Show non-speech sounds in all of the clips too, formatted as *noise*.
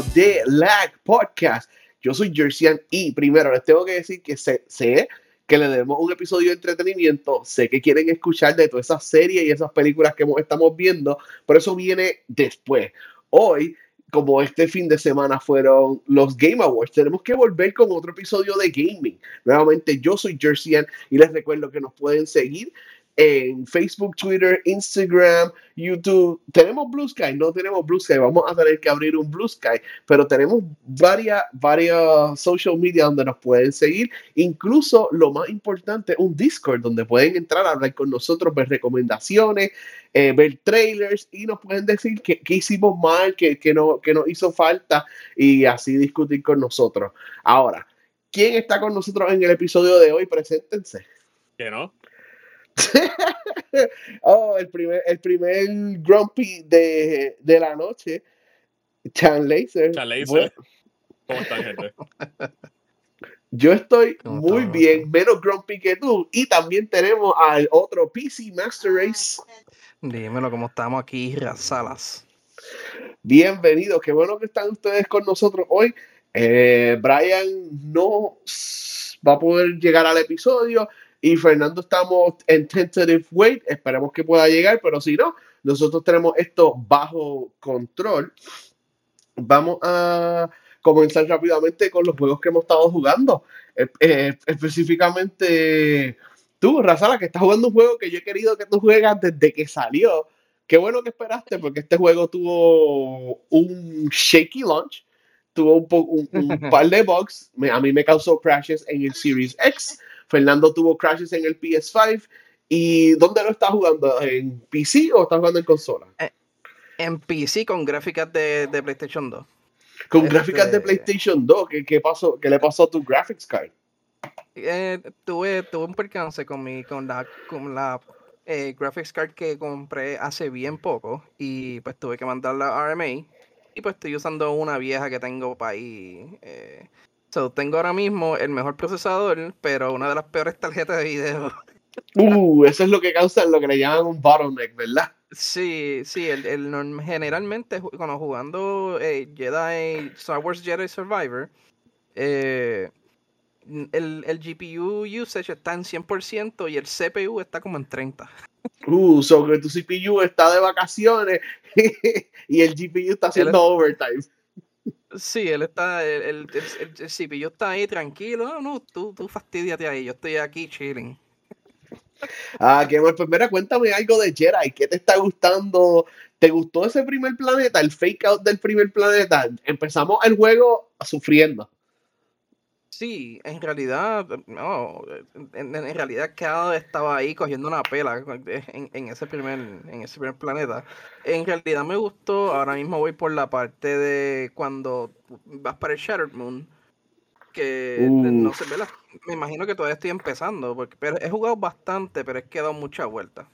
de Lag Podcast. Yo soy Jerseyan y primero les tengo que decir que sé, sé que le demos un episodio de entretenimiento. Sé que quieren escuchar de todas esas series y esas películas que estamos viendo, pero eso viene después. Hoy como este fin de semana fueron los Game Awards, tenemos que volver con otro episodio de gaming. Nuevamente, yo soy Jerseyan y les recuerdo que nos pueden seguir en Facebook, Twitter, Instagram, YouTube. Tenemos Blue Sky, no tenemos Blue Sky, vamos a tener que abrir un Blue Sky, pero tenemos varias, varias social media donde nos pueden seguir. Incluso lo más importante, un Discord donde pueden entrar a hablar con nosotros, ver recomendaciones, eh, ver trailers y nos pueden decir qué, hicimos mal, qué, no, qué nos hizo falta y así discutir con nosotros. Ahora, ¿quién está con nosotros en el episodio de hoy? Preséntense. Que no. *laughs* oh, el primer, el primer Grumpy de, de la noche, Chan Laser. Chan Laser. ¿Cómo están, gente? *laughs* Yo estoy muy bien, menos grumpy que tú. Y también tenemos al otro PC Master Race. Dímelo, ¿cómo estamos aquí, Salas? Bienvenidos, qué bueno que están ustedes con nosotros hoy. Eh, Brian no va a poder llegar al episodio y Fernando estamos en tentative wait, esperemos que pueda llegar, pero si no, nosotros tenemos esto bajo control. Vamos a comenzar rápidamente con los juegos que hemos estado jugando. Eh, eh, específicamente tú, Razala, que estás jugando un juego que yo he querido que tú juegas desde que salió. Qué bueno que esperaste, porque este juego tuvo un shaky launch, tuvo un, un *laughs* par de bugs, a mí me causó crashes en el Series X Fernando tuvo crashes en el PS5. ¿Y dónde lo está jugando? ¿En PC o está jugando en consola? Eh, en PC con gráficas de, PlayStation 2. Con gráficas de este, PlayStation 2, ¿qué, pasó? ¿Qué le pasó a tu graphics card? Eh, tuve, tuve un percance con, mi, con la, con la eh, graphics card que compré hace bien poco y pues tuve que mandarla a RMA y pues estoy usando una vieja que tengo para ahí. So, tengo ahora mismo el mejor procesador, pero una de las peores tarjetas de video. Uh, eso es lo que causa lo que le llaman un bottleneck, ¿verdad? Sí, sí, el, el generalmente cuando jugando eh, Jedi, Star Wars Jedi Survivor, eh, el, el, GPU usage está en 100% y el CPU está como en 30%. Uh, so que tu CPU está de vacaciones *laughs* y el GPU está haciendo overtime. Sí, él está, el, el, el, CPU está ahí tranquilo. No, no, tú, tú fastidiate ahí, yo estoy aquí chilling. Ah, qué bueno. Pues mira, cuéntame algo de Jedi. ¿Qué te está gustando? ¿Te gustó ese primer planeta, el fake out del primer planeta? Empezamos el juego sufriendo. Sí, en realidad, no, en, realidad cada estaba ahí cogiendo una pela en, ese primer, en ese primer planeta. En realidad me gustó, ahora mismo voy por la parte de cuando vas para el Shattered Moon, que no sé, me imagino que todavía estoy empezando, porque pero he jugado bastante, pero he quedado mucha vuelta.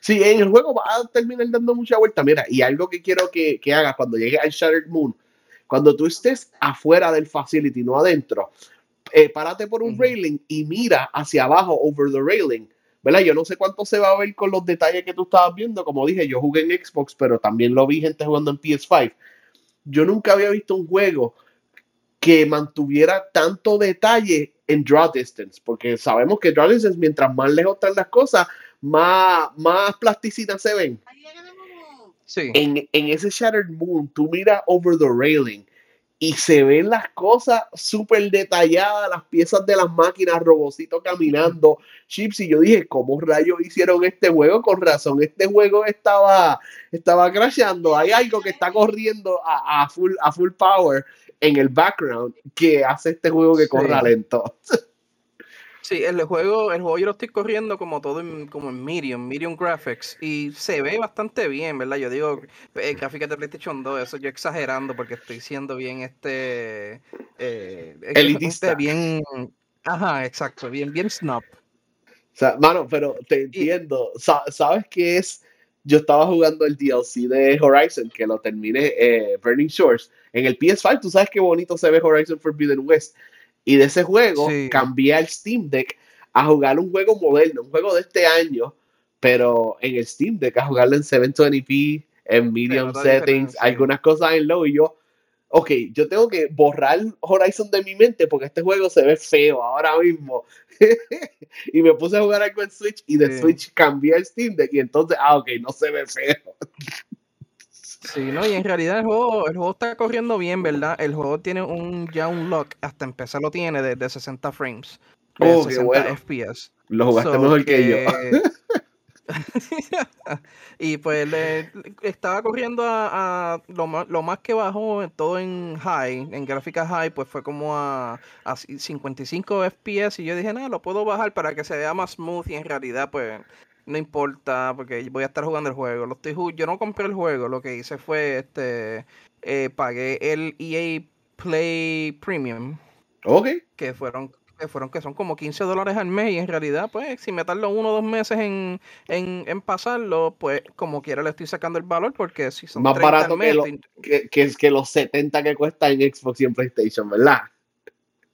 Sí, en el juego va a terminar dando mucha vuelta. Mira, y algo que quiero que, que hagas cuando llegue al Shattered Moon, cuando tú estés afuera del facility, no adentro, eh, párate por un railing y mira hacia abajo, over the railing. ¿Verdad? Yo no sé cuánto se va a ver con los detalles que tú estabas viendo. Como dije, yo jugué en Xbox, pero también lo vi gente jugando en PS5. Yo nunca había visto un juego que mantuviera tanto detalle en draw distance, porque sabemos que draw distance, mientras más lejos están las cosas, más, más plasticitas se ven. Sí. En, en ese Shattered Moon, tú miras over the railing y se ven las cosas súper detalladas, las piezas de las máquinas, robocitos caminando, chips, y yo dije, ¿cómo rayos hicieron este juego? Con razón, este juego estaba, estaba crashando, hay algo que está corriendo a, full, a full power en el background que hace este juego que corra lento. *laughs* Sí, el juego, el juego yo lo estoy corriendo como todo en, como en medium, medium graphics, y se ve bastante bien, ¿verdad? Yo digo, eh, gráficas de PlayStation 2, eso yo exagerando porque estoy siendo bien este... Eh, Elitista. bien... Ajá, exacto, bien, bien snob. O sea, mano, pero te entiendo. ¿Sabes qué es? Yo estaba jugando el DLC de Horizon, que lo terminé, eh, Burning Shores. En el PS5, tú sabes qué bonito se ve Horizon Forbidden West. Y de ese juego cambié al Steam Deck a jugar un juego moderno, un juego de este año, pero en el Steam Deck a jugarlo en 720p, en medium settings, algunas cosas en low. Y yo, ok, yo tengo que borrar Horizon de mi mente porque este juego se ve feo ahora mismo. *laughs* y me puse a jugar algo en Switch y de Sí. Switch cambié el Steam Deck y entonces, ah, ok, no se ve feo. Sí, no, y en realidad el juego, el juego está corriendo bien, ¿verdad? El juego tiene un ya un lock, hasta empezar lo tiene de, de 60 frames, de Oh, qué 60 bueno. FPS. Lo jugaste So mejor que yo. que- *laughs* y pues le, estaba corriendo a, a lo, más, lo más que bajó todo en high, en gráficas high, pues fue como a, a ci- 55 FPS y yo dije, nada, lo puedo bajar para que se vea más smooth y en realidad pues no importa porque voy a estar jugando el juego. Lo estoy yo no compré el juego, lo que hice fue este eh, pagué el EA Play Premium Ok, que fueron que fueron que son como 15 dólares al mes y en realidad pues si me tardo uno o dos meses en, en, en pasarlo pues como quiera le estoy sacando el valor porque si son Más 30 al barato que lo- que, que que los 70 que cuesta en Xbox y en PlayStation, ¿verdad?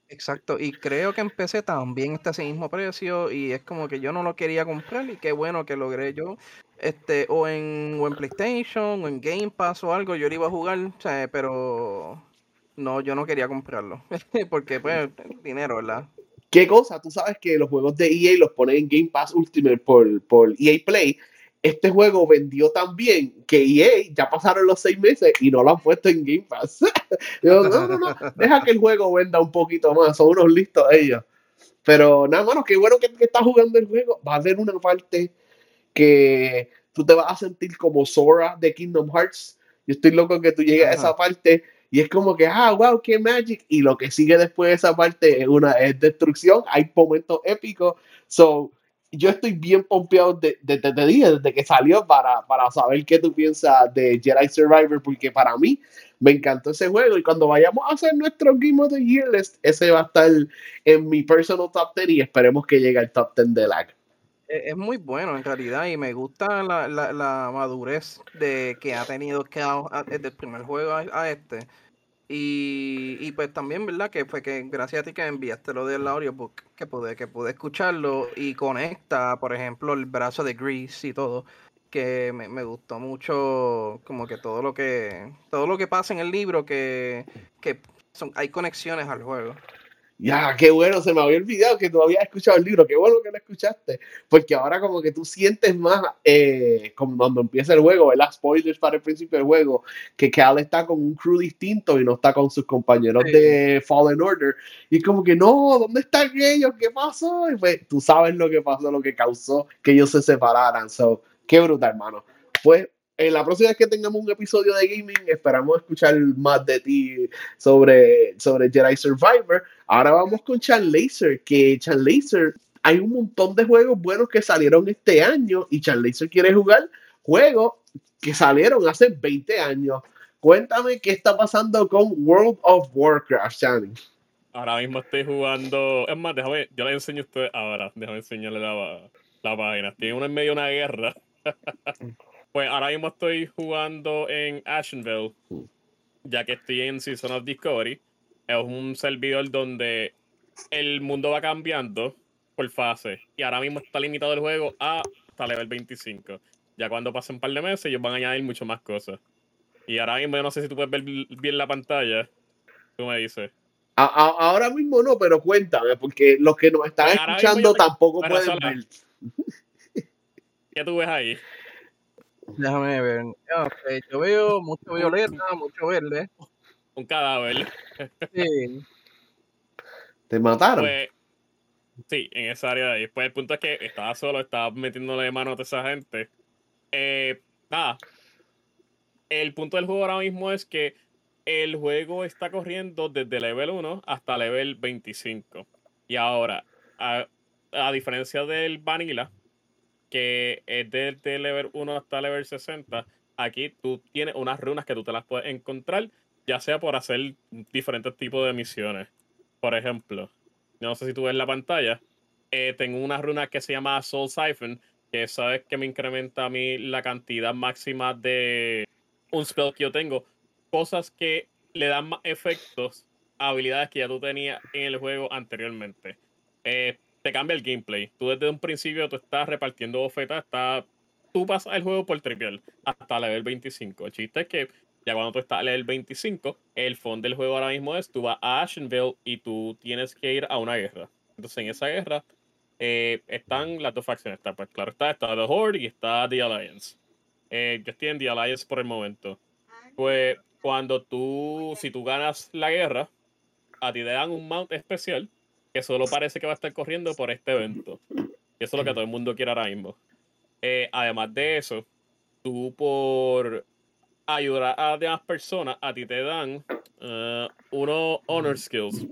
Exacto y creo que en PC también está ese mismo precio y es como que yo no lo quería comprar y qué bueno que logré yo este o en o en PlayStation o en Game Pass o algo yo lo iba a jugar o sea, pero no yo no quería comprarlo *laughs* porque pues dinero verdad ¿Qué cosa? Tú sabes que los juegos de EA los ponen en Game Pass Ultimate por, por EA Play. Este juego vendió tan bien que EA ya pasaron los seis meses y no lo han puesto en Game Pass. *laughs* Yo, no, no, no, deja que el juego venda un poquito más, son unos listos ellos. Pero nada, mano, qué bueno que, que estás jugando el juego. Va a haber una parte que tú te vas a sentir como Sora de Kingdom Hearts. Yo estoy loco que tú llegues a Ajá. esa parte y es como que, ah, wow, qué magic. Y lo que sigue después de esa parte es una es destrucción. Hay momentos épicos. So, yo estoy bien pompeado de- de- de- desde que salió para, para saber qué tú piensas de Jedi Survivor, porque para mí me encantó ese juego. Y cuando vayamos a hacer nuestro Game of the Year list, ese va a estar en mi personal top 10 y esperemos que llegue al top 10 de lag. Es muy bueno en realidad y me gusta la, la- la madurez de que ha tenido que desde el primer juego a este. Y, y pues también, ¿verdad? Que fue que gracias a ti que enviaste lo del audiobook, que pude, que pude escucharlo y conecta, por ejemplo, el brazo de Grease y todo, que me, me gustó mucho como que todo lo que todo lo que pasa en el libro que, que son, hay conexiones al juego. Ya, qué bueno, se me había olvidado que tú habías escuchado el libro, qué bueno que lo escuchaste, porque ahora como que tú sientes más, eh, como cuando empieza el juego, ¿verdad? Spoilers para el principio del juego, que Cal está con un crew distinto y no está con sus compañeros Sí. de Fallen Order, y como que no, ¿dónde están ellos? ¿Qué pasó? Y pues tú sabes lo que pasó, lo que causó que ellos se separaran, so, qué brutal, hermano. Pues en la próxima vez que tengamos un episodio de gaming, esperamos escuchar más de ti sobre, sobre Jedi Survivor. Ahora vamos con Chan Laser, que Chan Laser, hay un montón de juegos buenos que salieron este año y Chan Laser quiere jugar juegos que salieron hace 20 años. Cuéntame qué está pasando con World of Warcraft, Chan. Ahora mismo estoy jugando. Es más, déjame, yo les enseño a ustedes ahora. Déjame enseñarles la, la página. Tiene uno en medio de una guerra. *laughs* pues ahora mismo estoy jugando en Ashenville. Ya que estoy en Season of Discovery. Es un servidor donde el mundo va cambiando por fase. Y ahora mismo está limitado el juego a hasta level 25. Ya cuando pasen un par de meses, ellos van a añadir mucho más cosas. Y ahora mismo yo no sé si tú puedes ver bien la pantalla. Tú me dices. A- a- ahora mismo no, pero cuéntame, porque los que nos están Pues ahora escuchando tampoco pueden ver. ¿Qué tú ves ahí? Déjame ver. Yo veo mucho violeta, mucho verde. Un cadáver. Sí. Te mataron. Pues, sí, en esa área de ahí. Pues el punto es que estaba solo, estaba metiéndole mano a toda esa gente. Eh, nada. El punto del juego ahora mismo es que el juego está corriendo desde level 1 hasta level 25. Y ahora, a, a diferencia del Vanilla, que es desde level 1 hasta level 60, aquí tú tienes unas runas que tú te las puedes encontrar, ya sea por hacer diferentes tipos de misiones. Por ejemplo, no sé si tú ves la pantalla, eh, tengo una runa que se llama Soul Siphon, que sabes que me incrementa a mí la cantidad máxima de un spell que yo tengo. Cosas que le dan más efectos a habilidades que ya tú tenías en el juego anteriormente. Eh, te cambia el gameplay. Tú desde un principio tú estás repartiendo bofetas, está, tú pasas el juego por trivial hasta level 25. El chiste es que Ya cuando tú estás en el 25, el fondo del juego ahora mismo es tú vas a Ashenville y tú tienes que ir a una guerra. Entonces en esa guerra eh, están las dos facciones. Está, pues claro está, está The Horde y está The Alliance. Eh, yo estoy en The Alliance por el momento. Pues cuando tú, si tú ganas la guerra, a ti te dan un mount especial que solo parece que va a estar corriendo por este evento. Y eso es lo que todo el mundo quiere ahora mismo. Eh, además de eso, tú por ayudar a demás personas, a ti te dan uh, unos honor skills,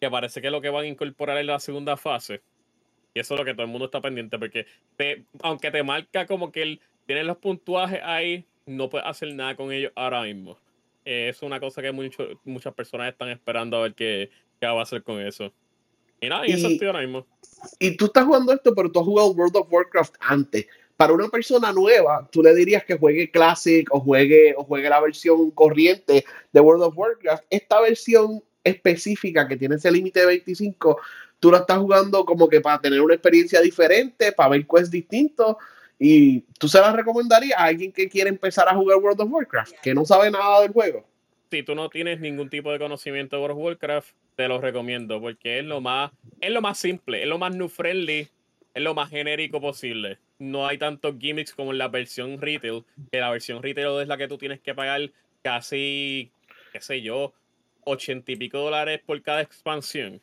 que parece que es lo que van a incorporar en la segunda fase. Y eso es lo que todo el mundo está pendiente, porque te, aunque te marca como que él los puntuajes ahí, no puedes hacer nada con ellos ahora mismo. es una cosa que muchas personas están esperando a ver qué, qué va a hacer con eso. Y nada, y, eso estoy ahora mismo. Y tú estás jugando esto, pero tú has jugado World of Warcraft antes para una persona nueva, tú le dirías que juegue Classic o juegue, o juegue la versión corriente de World of Warcraft. Esta versión específica que tiene ese límite de 25, tú la estás jugando como que para tener una experiencia diferente, para ver quests distintos. Y tú se la recomendarías a alguien que quiere empezar a jugar World of Warcraft, que no sabe nada del juego. Si tú no tienes ningún tipo de conocimiento de World of Warcraft, te lo recomiendo porque es lo más, es lo más simple, es lo más new friendly, es lo más genérico posible no hay tantos gimmicks como en la versión retail, que la versión retail es la que tú tienes que pagar casi, qué sé yo, ochenta y pico dólares por cada expansión.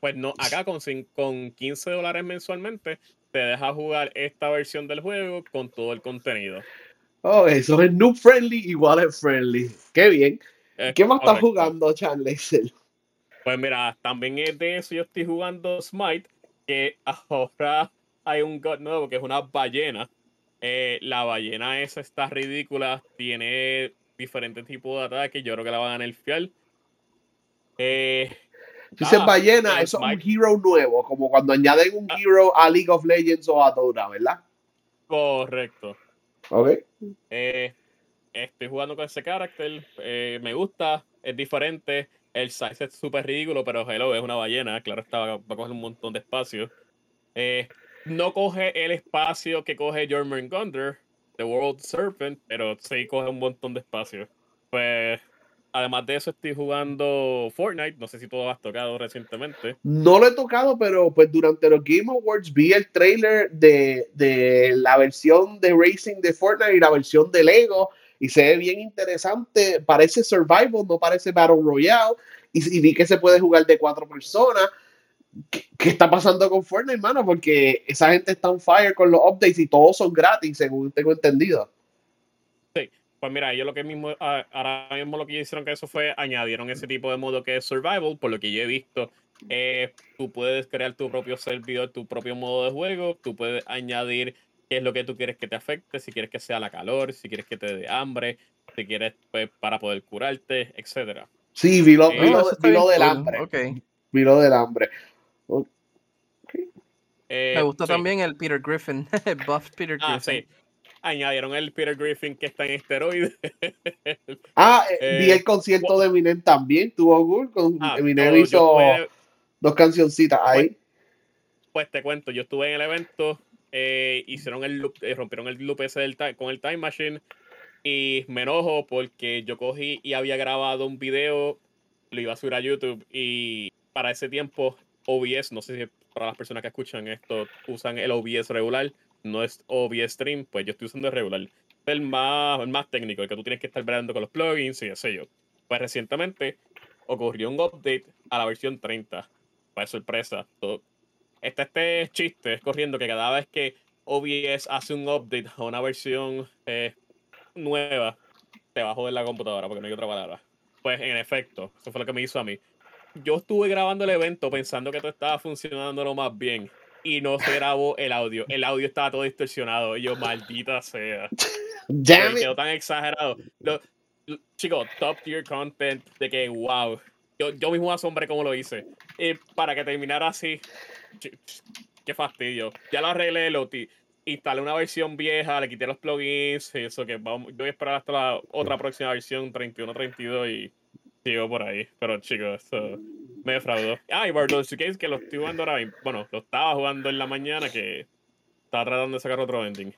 Pues no, acá con, con 15 dólares mensualmente te deja jugar esta versión del juego con todo el contenido. Oh, eso es noob friendly y wallet friendly. Qué bien. ¿Qué más estás jugando, Charles? Pues mira, también es de eso yo estoy jugando Smite, que ahora hay un god nuevo que es una ballena. Eh, la ballena esa está ridícula. Tiene diferentes tipos de ataques. Yo creo que la van a nerfear. Eh, Dice ballena, eso es un hero nuevo, como cuando añaden un ah. hero a League of Legends o a Dota, ¿verdad? Correcto. Ok. Eh, estoy jugando con ese carácter. Eh, me gusta, es diferente. El size es súper ridículo, pero hello, es una ballena. Claro, está, va a coger un montón de espacio. Eh, no coge el espacio que coge German Gunder, The World Serpent, pero sí coge un montón de espacio. Pues, además de eso, estoy jugando Fortnite. No sé si tú lo has tocado recientemente. No lo he tocado, pero pues durante los Game Awards vi el trailer de, de la versión de Racing de Fortnite y la versión de Lego. Y se ve bien interesante. Parece Survival, no parece Battle Royale. Y, vi que se puede jugar de cuatro personas. ¿Qué, está pasando con Fortnite, hermano? Porque esa gente está on fire con los updates y todos son gratis, según tengo entendido. Sí, pues mira, yo lo que mismo, ah, ahora mismo lo que hicieron que eso fue, añadieron ese tipo de modo que es survival, por lo que yo he visto. Eh, tú puedes crear tu propio servidor, tu propio modo de juego, tú puedes añadir qué es lo que tú quieres que te afecte, si quieres que sea la calor, si quieres que te dé hambre, si quieres pues, para poder curarte, etcétera. Sí, vi lo, eh, del hambre. Okay. Vi lo del hambre. Eh, Me gustó también el Peter Griffin, *laughs* buff Peter ah, Griffin. Añadieron el Peter Griffin que está en esteroides. *laughs* ah, eh, *laughs* vi eh, el concierto de Eminem también, tuvo Google con ah, Eminem hizo dos cancioncitas ahí. Pues, pues, te cuento, yo estuve en el evento, hicieron el loop, rompieron el loop ese del con el Time Machine y me enojo porque yo cogí y había grabado un video, lo iba a subir a YouTube y para ese tiempo OBS, no sé si para las personas que escuchan esto usan el OBS regular, no es OBS Stream, pues yo estoy usando el regular. El más, el más técnico, el que tú tienes que estar bregando con los plugins y sé yo. Pues recientemente ocurrió un update a la versión 30. Para sorpresa. Todo. Está este chiste corriendo que cada vez que OBS hace un update a una versión eh, nueva, te va a joder la computadora, porque no hay otra palabra. Pues en efecto, eso fue lo que me hizo a mí yo estuve grabando el evento pensando que todo estaba funcionando lo más bien y no se grabó el audio. El audio estaba todo distorsionado. Y yo, maldita sea. Damn quedó tan exagerado. chicos, top tier content de que, wow. Yo, yo mismo asombré cómo lo hice. Y para que terminara así, qué fastidio. Ya lo arreglé, lo instalé una versión vieja, le quité los plugins, eso que vamos, yo voy a esperar hasta la otra próxima versión 31-32 y sigo por ahí. Pero chicos, eso me defraudó. Ah, y Baldur's Gate que lo estoy jugando ahora Bueno, lo estaba jugando en la mañana que estaba tratando de sacar otro ending.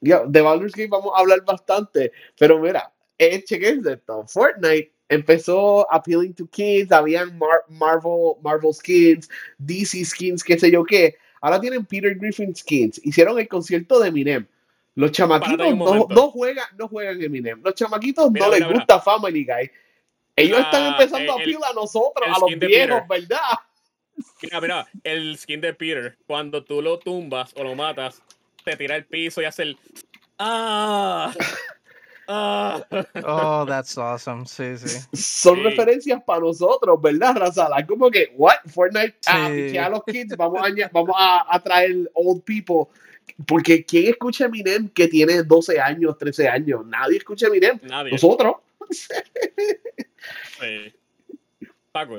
de Baldur's Gate vamos a hablar bastante, pero mira, eh, chequen esto, Fortnite empezó appealing to kids, habían Marvel, Marvel skins, DC skins, qué sé yo qué. Ahora tienen Peter Griffin skins. Hicieron el concierto de Eminem. Los chamaquitos no, juegan, no juegan Eminem. Los chamaquitos no les gusta Family Guy. Ellos están empezando a appeal a nosotros, a los viejos, ¿verdad? Mira, mira, el skin de Peter, cuando tú lo tumbas o lo matas, te tira el piso y hace el. ¡Ah! *laughs* Ah. Oh, that's awesome. Sí, sí. Son referencias para nosotros, ¿verdad, Razala? Como que, what? Fortnite, ah, a los kids, vamos a, vamos a, traer old people. Porque ¿quién escucha Eminem que tiene 12 años, 13 años? Nadie escucha Eminem. Nadie. Nosotros. sí. Paco.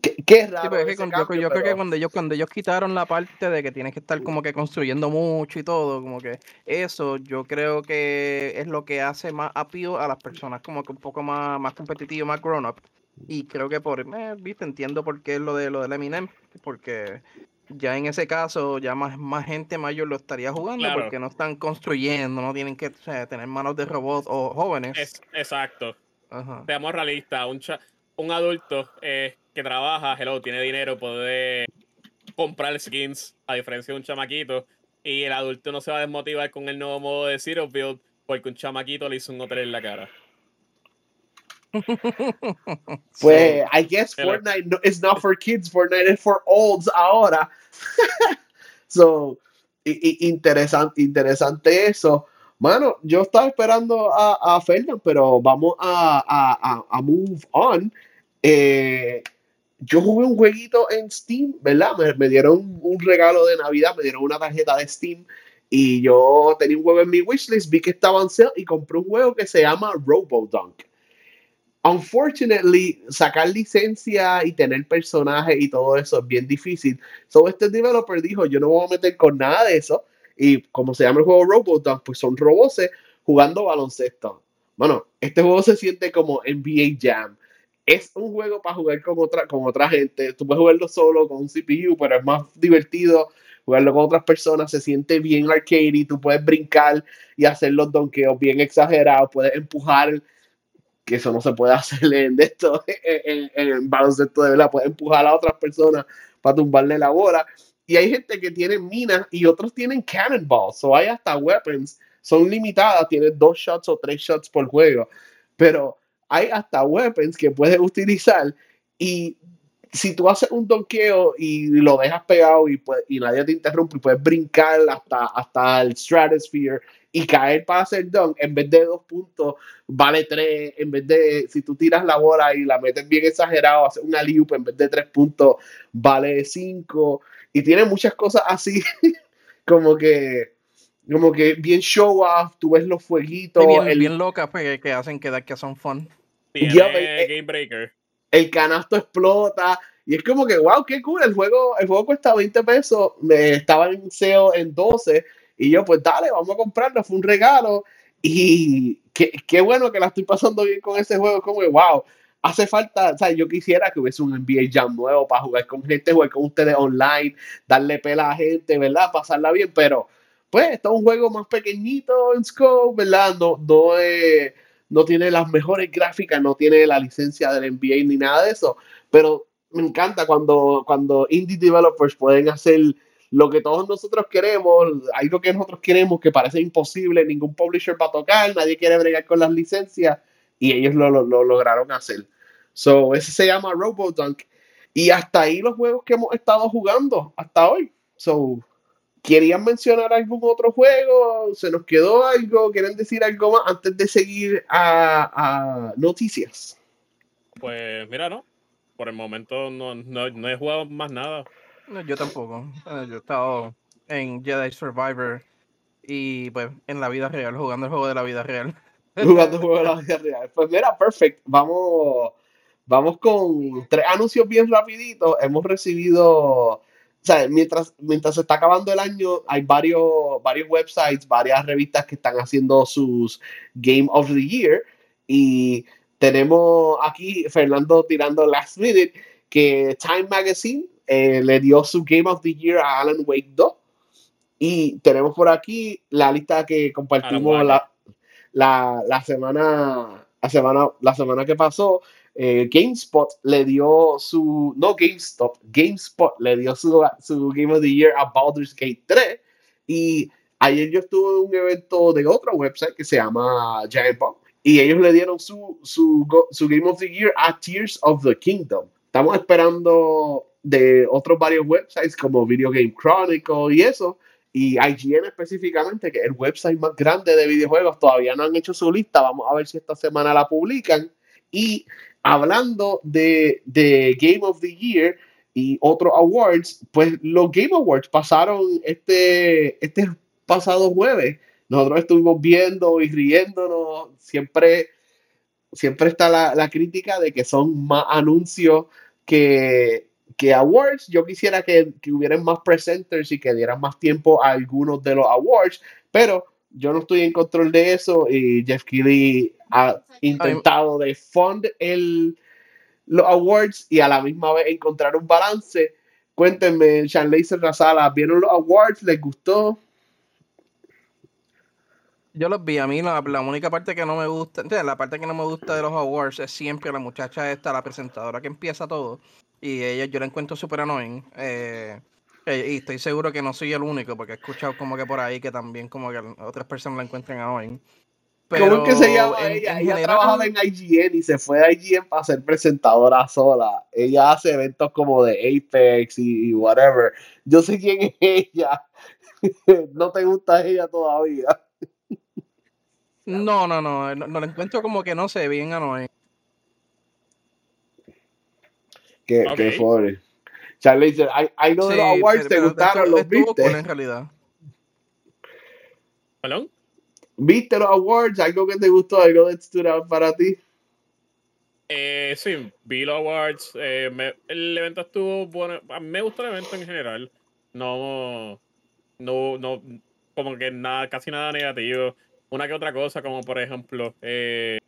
Qué, raro. yo, creo que cuando ellos, cuando ellos quitaron la parte de que tienes que estar como que construyendo mucho y todo, como que eso yo creo que es lo que hace más apio a las personas como que un poco más, más competitivo, más grown up. Y creo que por, eh, viste, entiendo por qué es lo de lo del Eminem, porque ya en ese caso ya más, más gente mayor lo estaría jugando porque no están construyendo, no tienen que tener manos de robot o jóvenes. exacto. Seamos realistas, un, un adulto eh, que trabaja, hello, tiene dinero, puede comprar skins, a diferencia de un chamaquito. Y el adulto no se va a desmotivar con el nuevo modo de Zero Build porque un chamaquito le hizo un hotel en la cara. *laughs* Pues, I guess Fortnite is not for kids, Fortnite is for olds ahora. *laughs* so, interesante, interesante eso. Mano, yo estaba esperando a, a pero vamos a, a, a move on. Eh, yo jugué un jueguito en Steam, ¿verdad? Me, dieron un regalo de Navidad, me dieron una tarjeta de Steam y yo tenía un juego en mi wishlist, vi que estaba en sale y compré un juego que se llama RoboDunk. Unfortunately, sacar licencia y tener personajes y todo eso es bien difícil. So, este developer dijo, yo no voy a meter con nada de eso. Y como se llama el juego RoboDunk, pues son robots jugando baloncesto. Bueno, este juego se siente como NBA Jam es un juego para jugar con otra, con otra gente. Tú puedes jugarlo solo con un CPU, pero es más divertido jugarlo con otras personas. Se siente bien arcade y tú puedes brincar y hacer los donkeos bien exagerados. Puedes empujar, que eso no se puede *laughs* hacer en esto, en, en, baloncesto de verdad. Puedes empujar a otras personas para tumbarle la bola. Y hay gente que tiene minas y otros tienen cannonballs. O hay hasta weapons. Son limitadas, tienes dos shots o tres shots por juego. Pero hay hasta weapons que puedes utilizar y si tú haces un donqueo y lo dejas pegado y, y nadie te interrumpe y puedes brincar hasta, hasta el stratosphere y caer para hacer dunk, en vez de dos puntos, vale tres, en vez de, si tú tiras la bola y la metes bien exagerado, haces una loop, en vez de tres puntos, vale cinco, y tiene muchas cosas así, *laughs* como que como que bien show off, tú ves los fueguitos. bien, el, bien locas pues, que hacen que, que son fun. Eh, Game Breaker. El canasto explota. Y es como que, wow, qué cool. El juego, el juego cuesta 20 pesos. Me estaba en SEO en 12. Y yo, pues dale, vamos a comprarlo. Fue un regalo. Y qué, qué bueno que la estoy pasando bien con ese juego. Como que, wow, hace falta, o sea, yo quisiera que hubiese un NBA Jam nuevo para jugar con gente, jugar con ustedes online, darle pela a gente, ¿verdad? Pasarla bien, pero pues esto es un juego más pequeñito en scope, ¿verdad? No, no es no tiene las mejores gráficas, no tiene la licencia del NBA ni nada de eso, pero me encanta cuando, cuando indie developers pueden hacer lo que todos nosotros queremos, algo que nosotros queremos que parece imposible, ningún publisher va a tocar, nadie quiere bregar con las licencias y ellos lo, lo, lograron hacer. So, ese se llama RoboDunk y hasta ahí los juegos que hemos estado jugando hasta hoy. So, ¿Querían mencionar algún otro juego? ¿Se nos quedó algo? ¿Quieren decir algo más antes de seguir a, noticias? Pues mira, no. Por el momento no, he jugado más nada. yo tampoco. Yo he estado en Jedi Survivor y pues en la vida real, jugando el juego de la vida real. *laughs* Jugando el juego de la vida real. Pues mira, perfecto. Vamos, vamos con tres anuncios bien rapiditos. Hemos recibido o sea, mientras, mientras se está acabando el año, hay varios, varios websites, varias revistas que están haciendo sus Game of the Year. Y tenemos aquí Fernando tirando last minute que Time Magazine eh, le dio su Game of the Year a Alan Wake 2. Y tenemos por aquí la lista que compartimos la, la, la semana, la semana, la semana que pasó, eh, GameSpot le dio su, no GameStop, GameSpot le dio su, su Game of the Year a Baldur's Gate 3 y ayer yo estuve en un evento de otro website que se llama Giant Bomb y ellos le dieron su, su, su Game of the Year a Tears of the Kingdom. Estamos esperando de otros varios websites como Video Game Chronicle y eso. Y IGN específicamente, que es el website más grande de videojuegos, todavía no han hecho su lista. Vamos a ver si esta semana la publican. Y hablando de, de Game of the Year y otros awards, pues los Game Awards pasaron este, este pasado jueves. Nosotros estuvimos viendo y riéndonos. Siempre, siempre está la, la crítica de que son más anuncios que, que awards. Yo quisiera que, que hubieran más presenters y que dieran más tiempo a algunos de los awards, pero yo no estoy en control de eso y Jeff Keighley ha intentado de fund el, los awards y a la misma vez encontrar un balance. Cuéntenme, Sean Laser Razala, ¿vieron los awards? ¿Les gustó? Yo los vi, a mí la, la única parte que no me gusta, la parte que no me gusta de los awards es siempre la muchacha esta, la presentadora que empieza todo, y ella yo la encuentro súper annoying, eh, y estoy seguro que no soy el único, porque he escuchado como que por ahí que también como que otras personas la encuentran annoying. ¿Cómo es que se Pero llama en- ella? en ella general- trabajaba en IGN y se fue de IGN para ser presentadora sola. Ella hace eventos como de Apex y, y whatever. Yo sé quién es ella. *laughs* no te gusta ella todavía. No, no, no, no, no la encuentro como que no sé, bien annoying. Qué, Ok. qué pobre. Charlie dice, hay, hay lo de los Sí, awards, pero- ¿te pero gustaron? estuvo- ¿Los viste? cool en realidad. ¿Perdón? ¿Viste los awards? ¿Algo que te gustó? ¿Algo que stood out para ti? Eh, sí, vi los awards. eh, me- el evento estuvo bueno. A mí me gustó el evento en general. No, no, no, como que nada, casi nada negativo. Una que otra cosa, como por ejemplo, eh,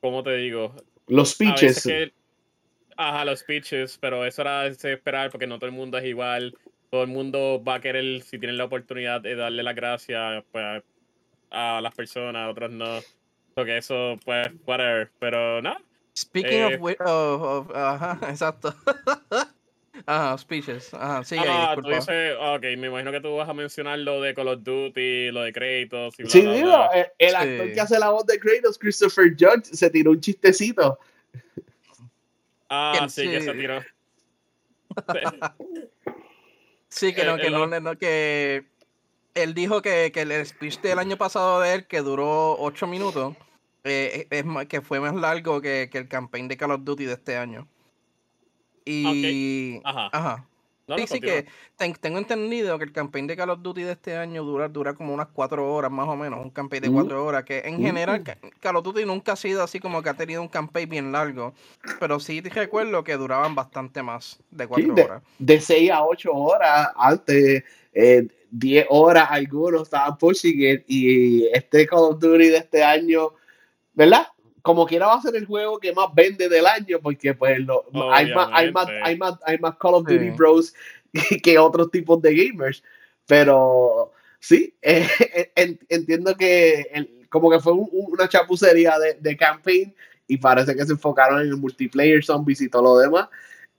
¿cómo te digo? Los speeches. que- ajá, los speeches, pero eso era de esperar porque no todo el mundo es igual. Todo el mundo va a querer, si tienen la oportunidad de darle las gracias pues, a las personas, otros no. Porque eso, pues, whatever. Pero nada. Speaking Eh, of, of- ajá, *laughs* exacto. *laughs* ajá, speeches. Ajá, ahí, Ah, tú dices, ok, me imagino que tú vas a mencionar lo de Call of Duty, lo de Kratos y bla, Sí, bla, digo, bla. el, el Sí. actor que hace la voz de Kratos, Christopher Judge, se tiró un chistecito. Ah, ¿Quién? sí, que se Sí. tiró. *laughs* Sí, que no, el- que el no, no, que él dijo que, que el speech del año pasado de él, que duró ocho minutos, eh, es más- que fue más largo que, que el campaign de Call of Duty de este año. Y... Ajá. Ajá. No, Sí, no, sí continúa. que ten- tengo entendido que el campaign de Call of Duty de este año dura, dura como unas cuatro horas más o menos, un campaign de Mm. cuatro horas, que en general Mm. ca- Call of Duty nunca ha sido así como que ha tenido un campaign bien largo, pero sí te recuerdo que duraban bastante más de cuatro horas. De 6 a 8 horas, antes eh, 10 horas algunos estaban pushing it, y este Call of Duty de este año, ¿verdad? Como quiera va a ser el juego que más vende del año, porque pues lo- hay, más, hay, más, hay, más, hay más Call of Duty Sí. Bros que, que otros tipos de gamers, pero sí, eh, en- entiendo que el- como que fue un- un- una chapucería de, de campaign y parece que se enfocaron en el multiplayer, zombies y todo lo demás.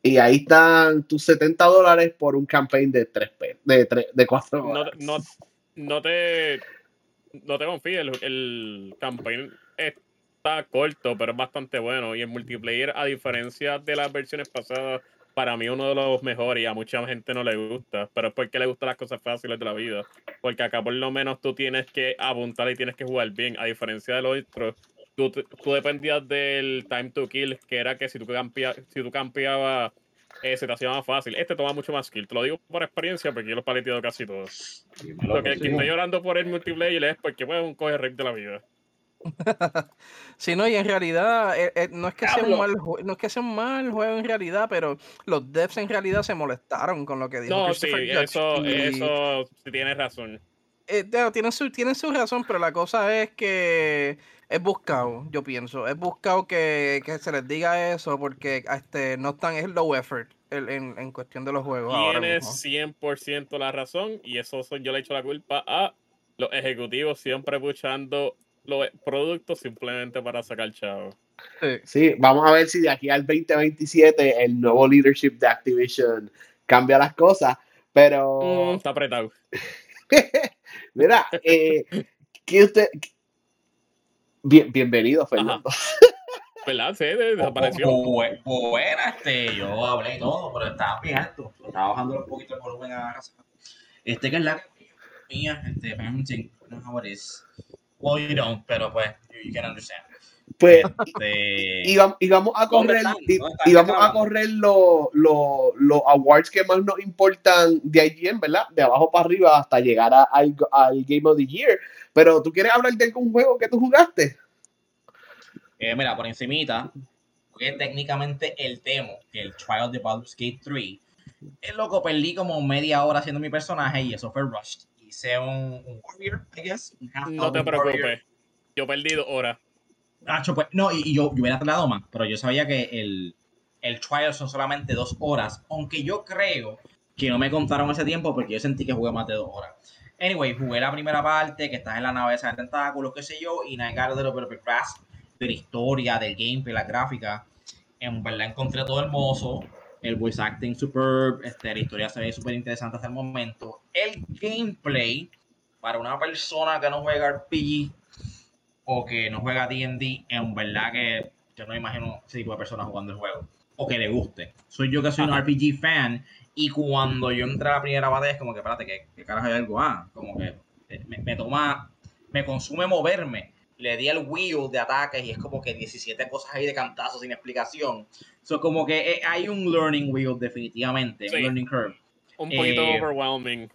Y ahí están tus 70 dólares por un campaign de 3 de, tres- de 4 no, horas. te- no, no te no te confíes, el, el campaign está corto, pero es bastante bueno. Y el multiplayer, a diferencia de las versiones pasadas, para mí uno de los mejores y a mucha gente no le gusta, pero es porque le gustan las cosas fáciles de la vida. Porque acá por lo menos tú tienes que apuntar y tienes que jugar bien, a diferencia de los otros. Tú, tú dependías del time to kill, que era que si tú, campea, si tú campeabas, eh, se te hacía más fácil. Este toma mucho más skill. Te lo digo por experiencia, porque yo los paleteado casi todos. Lo que, que estoy llorando por el multiplayer es porque es un coge rip de la vida. *laughs* Sí, no, y en realidad eh, eh, no es que sea un mal no es que sea un mal juego en realidad, pero los devs en realidad se molestaron con lo que dijo No, sí, eso, y, eso tienes razón. eh, tienen su, tienen su razón, pero la cosa es que es buscado, yo pienso, es buscado que, que se les diga eso porque este no están, es low effort el- en, en cuestión de los juegos Tienes mismo. 100% la razón y eso yo le echo la culpa a los ejecutivos siempre puchando los productos simplemente para sacar chavo. Sí, vamos a ver si de aquí al 2027 el nuevo leadership de Activision cambia las cosas, pero... Mm, está apretado. *laughs* Mira, eh, que usted... Bien, bienvenido, Fernando. *laughs* ¿Verdad? Sí, desapareció. buena, este, yo hablé y todo, pero estaba bien alto. Estaba bajando un poquito el volumen a casa. Este que es la mía, este, parenting, I Well, you don't, pero pues, you can understand. Pues este... íbamos, a correr, íbamos a correr los los awards que más nos importan de IGN, ¿verdad? De abajo para arriba hasta llegar a, al, Game of the Year. Pero tú quieres hablar de algún juego que tú jugaste? Eh, mira, por encimita, que técnicamente el demo, que el Trial de Baldur's Gate 3, es loco, perdí como media hora haciendo mi personaje y eso fue rushed. Hice un, un warrior, I guess. no te preocupes, yo perdí dos horas. Pues, no, y, yo, yo hubiera tardado más, pero yo sabía que el, el trial son solamente dos horas, aunque yo creo que no me contaron ese tiempo porque yo sentí que jugué más de dos horas. Anyway, jugué la primera parte, que estás en la nave de tentáculos, qué sé yo, y got a little bit de la historia, del gameplay, la gráfica. En verdad encontré todo hermoso, el voice acting superb, este, la historia se ve súper interesante hasta el momento. El gameplay, para una persona que no juega RPG, o que no juega D&D, en verdad que yo no imagino ese tipo de personas jugando el juego. O que le guste. Soy yo que soy un RPG fan y cuando yo entré a la primera batalla es como que, espérate, ¿qué, qué carajo hay algo? Ah, como que eh, me, toma, me consume moverme. Le di el wheel de ataques y es como que 17 cosas ahí de cantazo sin explicación. So, como que eh, hay un learning wheel definitivamente, un learning curve. Un poquito eh, overwhelming.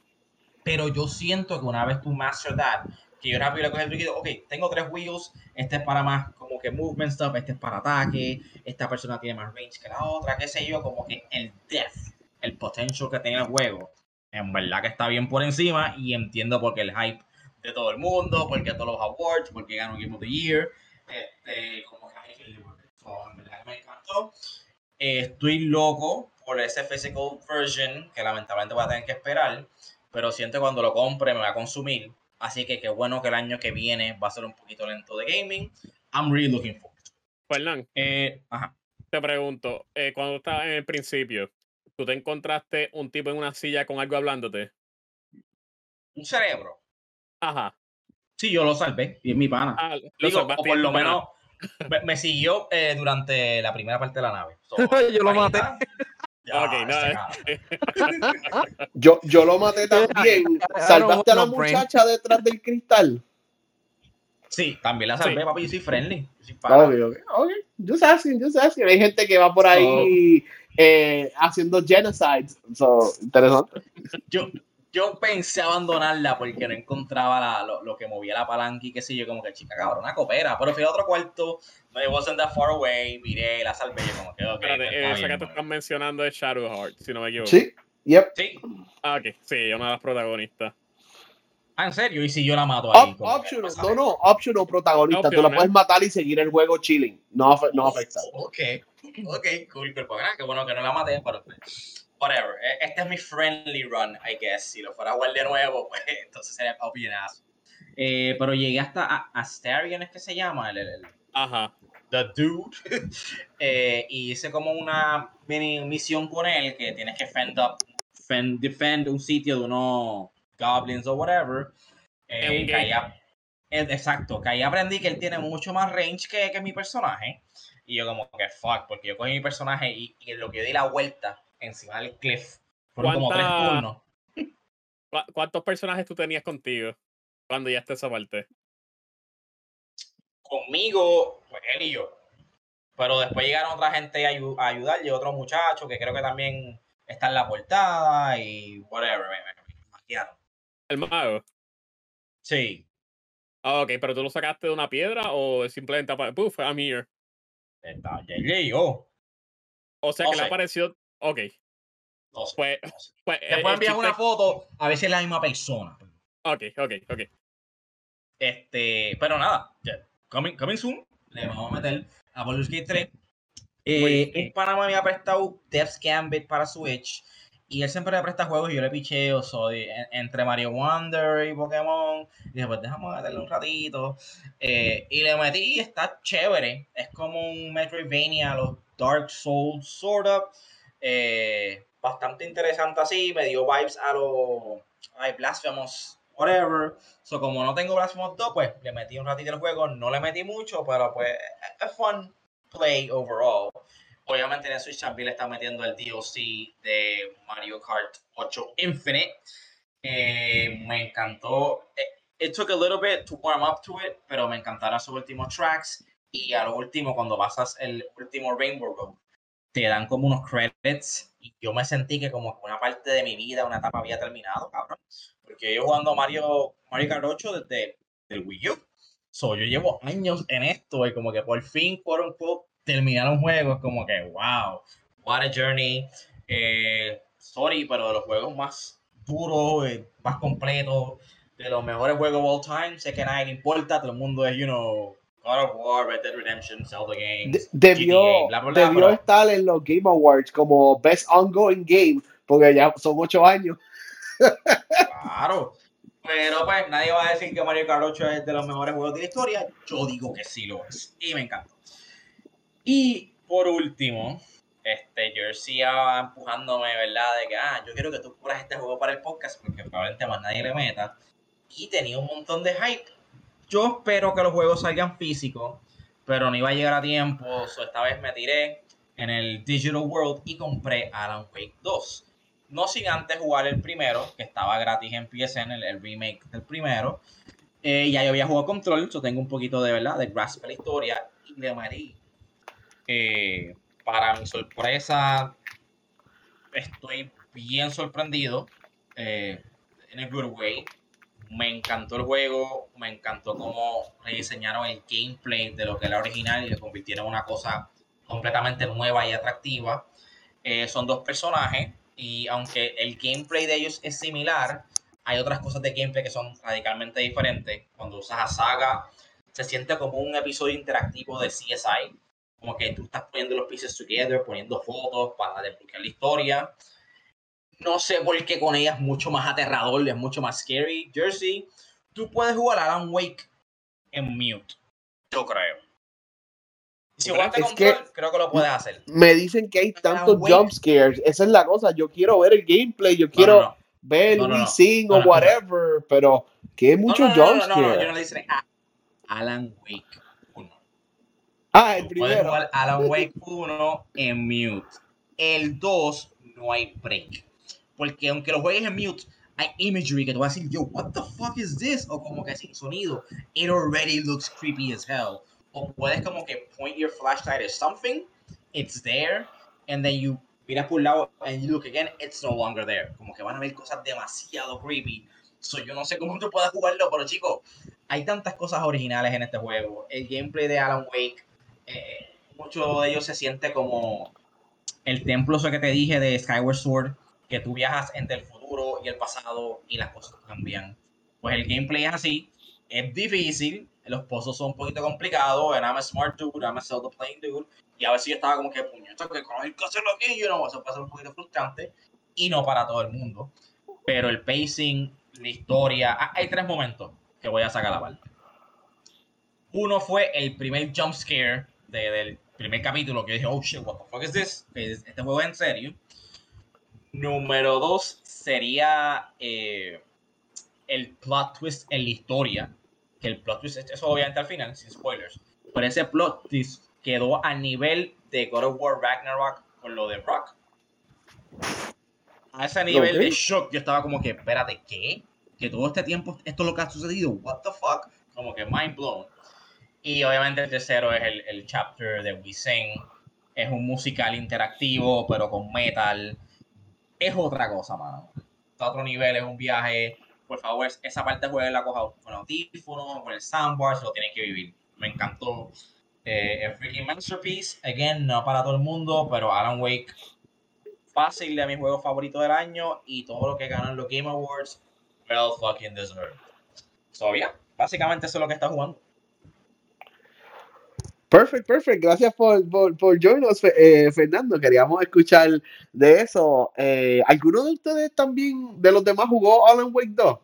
Pero yo siento que una vez tú master that, que yo rápido le coge el líquido, ok, tengo tres wheels, este es para más como que movement stuff, este es para ataque, esta persona tiene más range que la otra, qué sé yo, como que el depth, el potential que tiene el juego, en verdad que está bien por encima y entiendo por qué el hype de todo el mundo, porque todos los awards, porque ganó Game of the Year, este, como que en verdad que me encantó. estoy loco por ese physical version que lamentablemente voy a tener que esperar, pero siento que cuando lo compre me va a consumir Así que qué bueno que el año que viene va a ser un poquito lento de gaming. I'm really looking forward. Fernán, eh, te pregunto, eh, cuando estabas en el principio, ¿tú te encontraste un tipo en una silla con algo hablándote? Un cerebro. Ajá. Sí, yo lo salvé y es mi pana. Ah, Digo, o por lo menos me, siguió eh, durante la primera parte de la nave. *laughs* yo lo maté. Eh. *laughs* yo, yo lo maté también. ¿Salvaste a la muchacha detrás del cristal? Sí, también la salvé, papi. Yo soy friendly. Yo soy Yo sé así, yo sé así. Hay gente que va por ahí eh, haciendo genocides. So, interesante. Yo, yo pensé abandonarla porque no encontraba la, lo, que movía la palanca y qué sé yo, como que chica cabrón, una copera. Pero fui a otro cuarto, no it wasn't that far away, miré, la salvé, yo como que, ok. Espérate, pues, esa que te están mencionando es Shadowheart, si no me equivoco. Sí, yep. Sí. Ah, ok, sí, una de las protagonistas. Ah, ¿en serio? ¿Y si yo la mato ahí? optional, no, no, optional protagonista. Tú la puedes matar y seguir el juego chilling. No, no afecta. Ok, ok, cool. Pero pues, qué bueno que no la maté, pero pues, whatever. E, este es mi friendly run, I guess. Si lo fuera a jugar de nuevo, *laughs* pues entonces sería opinazo. Eh, pero llegué hasta Asterion, ¿es que se llama? El, Ajá. The Dude. *laughs* eh, y hice como una mini misión con él que tienes que fend up, fend, defend un sitio de unos goblins o whatever. Eh, que exacto, que ahí aprendí que él tiene mucho más range que, que mi personaje. Y yo como que fuck, porque yo cogí mi personaje y, y lo que di la vuelta encima del cliff. Fueron como tres turnos. ¿Cuántos personajes tú tenías contigo cuando ya estés esa parte? Conmigo, pues él y yo. Pero después llegaron otra gente a, ayudar y otro muchacho que creo que también está en la portada y whatever, me, ¿El mago? Sí. Ah, ok, pero tú lo sacaste de una piedra o simplemente, puff, I'm here. Está, ya llegó. O sea que le apareció Ok. No sé, pues, pues Después eh, enviar una foto a ver si es la misma persona. Ok, ok, ok. Este, pero nada, coming, coming soon, le vamos a meter a Baldur's Gate 3. Eh, en Panamá me ha prestado Death's Gambit para Switch Y él siempre le presta juegos y yo le picheo. Soy entre Mario Wonder y Pokémon. Y dije, pues déjame meterle un ratito. Eh, y le metí y está chévere. Es como un Metroidvania, los Dark Souls, sort of. Eh, bastante interesante así. Me dio vibes a los Blasphemous, whatever. So, como no tengo Blasphemous 2, pues le metí un ratito el juego. No le metí mucho, pero pues es fun play overall. Obviamente en Switch también le está metiendo el DLC de Mario Kart 8 Infinite. Eh, me encantó. It, took a little bit to warm up to it, pero me encantaron sus últimos tracks. Y a lo último, cuando pasas el último Rainbow Road, te dan como unos credits. Y yo me sentí que como una parte de mi vida, una etapa había terminado, cabrón. Porque yo jugando Mario, Mario Kart 8 desde el Wii U. So, yo llevo años en esto y como que por fin, por un poco, terminar un juego es como que, wow, what a journey. Eh, sorry, pero de los juegos más duros, eh, más completos, de los mejores juegos of all time, sé que a nadie le importa, todo el mundo es, you know, God of War, Red Dead Redemption, Zelda Games. debió debió estar en los Game Awards como Best Ongoing Game, porque ya son ocho años. Claro. Pero pues nadie va a decir que Mario Kart 8 es de los mejores juegos de la historia. Yo digo que sí lo es. Y me encanta. Y por último, este, Jersey va empujándome, ¿verdad? De que, ah, yo quiero que tú curas este juego para el podcast porque probablemente más nadie le meta. Y tenía un montón de hype. Yo espero que los juegos salgan físicos, pero no iba a llegar a tiempo. So esta vez me tiré en el Digital World y compré Alan Wake 2. No sin antes jugar el primero, que estaba gratis en PSN, el, el remake del primero. Eh, ya yo había jugado Control, yo tengo un poquito de verdad, de grasp de la historia. Y le metí eh, para mi sorpresa, estoy bien sorprendido. Eh, en a good way. Me encantó el juego, me encantó cómo rediseñaron el gameplay de lo que era original y lo convirtieron en una cosa completamente nueva y atractiva. Eh, son dos personajes y aunque el gameplay de ellos es similar, hay otras cosas de gameplay que son radicalmente diferentes. Cuando usas a Saga, se siente como un episodio interactivo de CSI, como que tú estás poniendo los pieces together, poniendo fotos para desbloquear la historia. No sé por qué con ella es mucho más aterrador, es mucho más scary. Jersey, tú puedes jugar a Alan Wake en mute, yo creo. Si jugaste con que creo que lo puedes hacer. Me dicen que hay tantos jump scares. Esa es la cosa. Yo quiero ver el gameplay. Yo quiero ver el sing o whatever. Pero que hay muchos jump scares. No, no, no, yo no le dicen Alan Wake. Ah, el primero. Puedes jugar Alan *laughs* Wake 1 en mute. El 2 no hay break. Porque aunque lo juegues en mute, hay imagery que te va a decir, yo, what the fuck is this? O como que sin sonido. It already looks creepy as hell. O puedes como que point your flashlight at something, it's there, and then you miras por un lado and you look again, it's no longer there. Como que van a ver cosas demasiado creepy. So, yo no sé cómo tú puedes jugarlo, pero chicos, hay tantas cosas originales en este juego. El gameplay de Alan Wake eh, mucho de ellos se siente como el templo eso que te dije de Skyward Sword, que tú viajas entre el futuro y el pasado y las cosas cambian. Pues el gameplay es así, es difícil, los pozos son un poquito complicados, and I'm a smart dude, I'm a Zelda playing dude, y a veces yo estaba como que, puñeta, que con el que hacerlo aquí, you know, eso puede ser un poquito frustrante, y no para todo el mundo. Pero el pacing, la historia, ah, hay tres momentos que voy a sacar la parte. Uno fue el primer jump scare del primer capítulo que dije, oh shit, what the fuck is this? Este juego es en serio. Número dos sería eh, el plot twist en la historia. Que el plot twist, eso obviamente al final, sin spoilers. Pero ese plot twist quedó a nivel de God of War Ragnarok con lo de Rock. A ese nivel de shock, yo estaba como que, espérate, ¿qué? Que todo este tiempo esto es lo que ha sucedido, what the fuck? Como que mind blown. Y obviamente el tercero es el, el chapter de We Sing. Es un musical interactivo, pero con metal. Es otra cosa, mano. Está a otro nivel, es un viaje. Por favor, esa parte juega la coja con audífonos, con el soundbar, se lo tienen que vivir. Me encantó. Eh, el freaking masterpiece, again, no para todo el mundo, pero Alan Wake, fácil de mi juego favorito del año y todo lo que ganan los Game Awards, well fucking deserved. So, yeah, básicamente eso es lo que está jugando. Perfect, perfect. Gracias por, por, por joinos, eh, Fernando. Queríamos escuchar de eso. Eh, ¿Alguno de ustedes también, de los demás, jugó Alan Wake 2?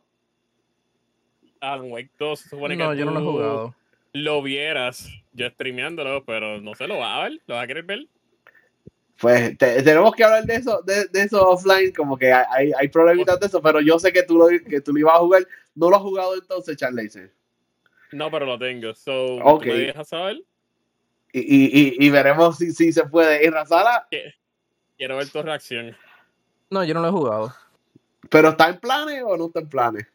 Alan Wake 2 se supone No, que yo no lo he jugado. lo vieras yo streameándolo, pero no se lo va a ver, lo va a querer ver. Pues te- tenemos que hablar de eso, de, de eso offline, como que hay, hay, hay problemitas de eso, pero yo sé que tú lo, que tú lo ibas a jugar. No lo has jugado entonces, Charles. No, pero lo tengo. So, Ok. ¿tú me dejas saber? Y, y, y, y veremos si, si se puede. En Razala, Quiero ver tu reacción. No, yo no lo he jugado. ¿pero está en planes o no está en planes?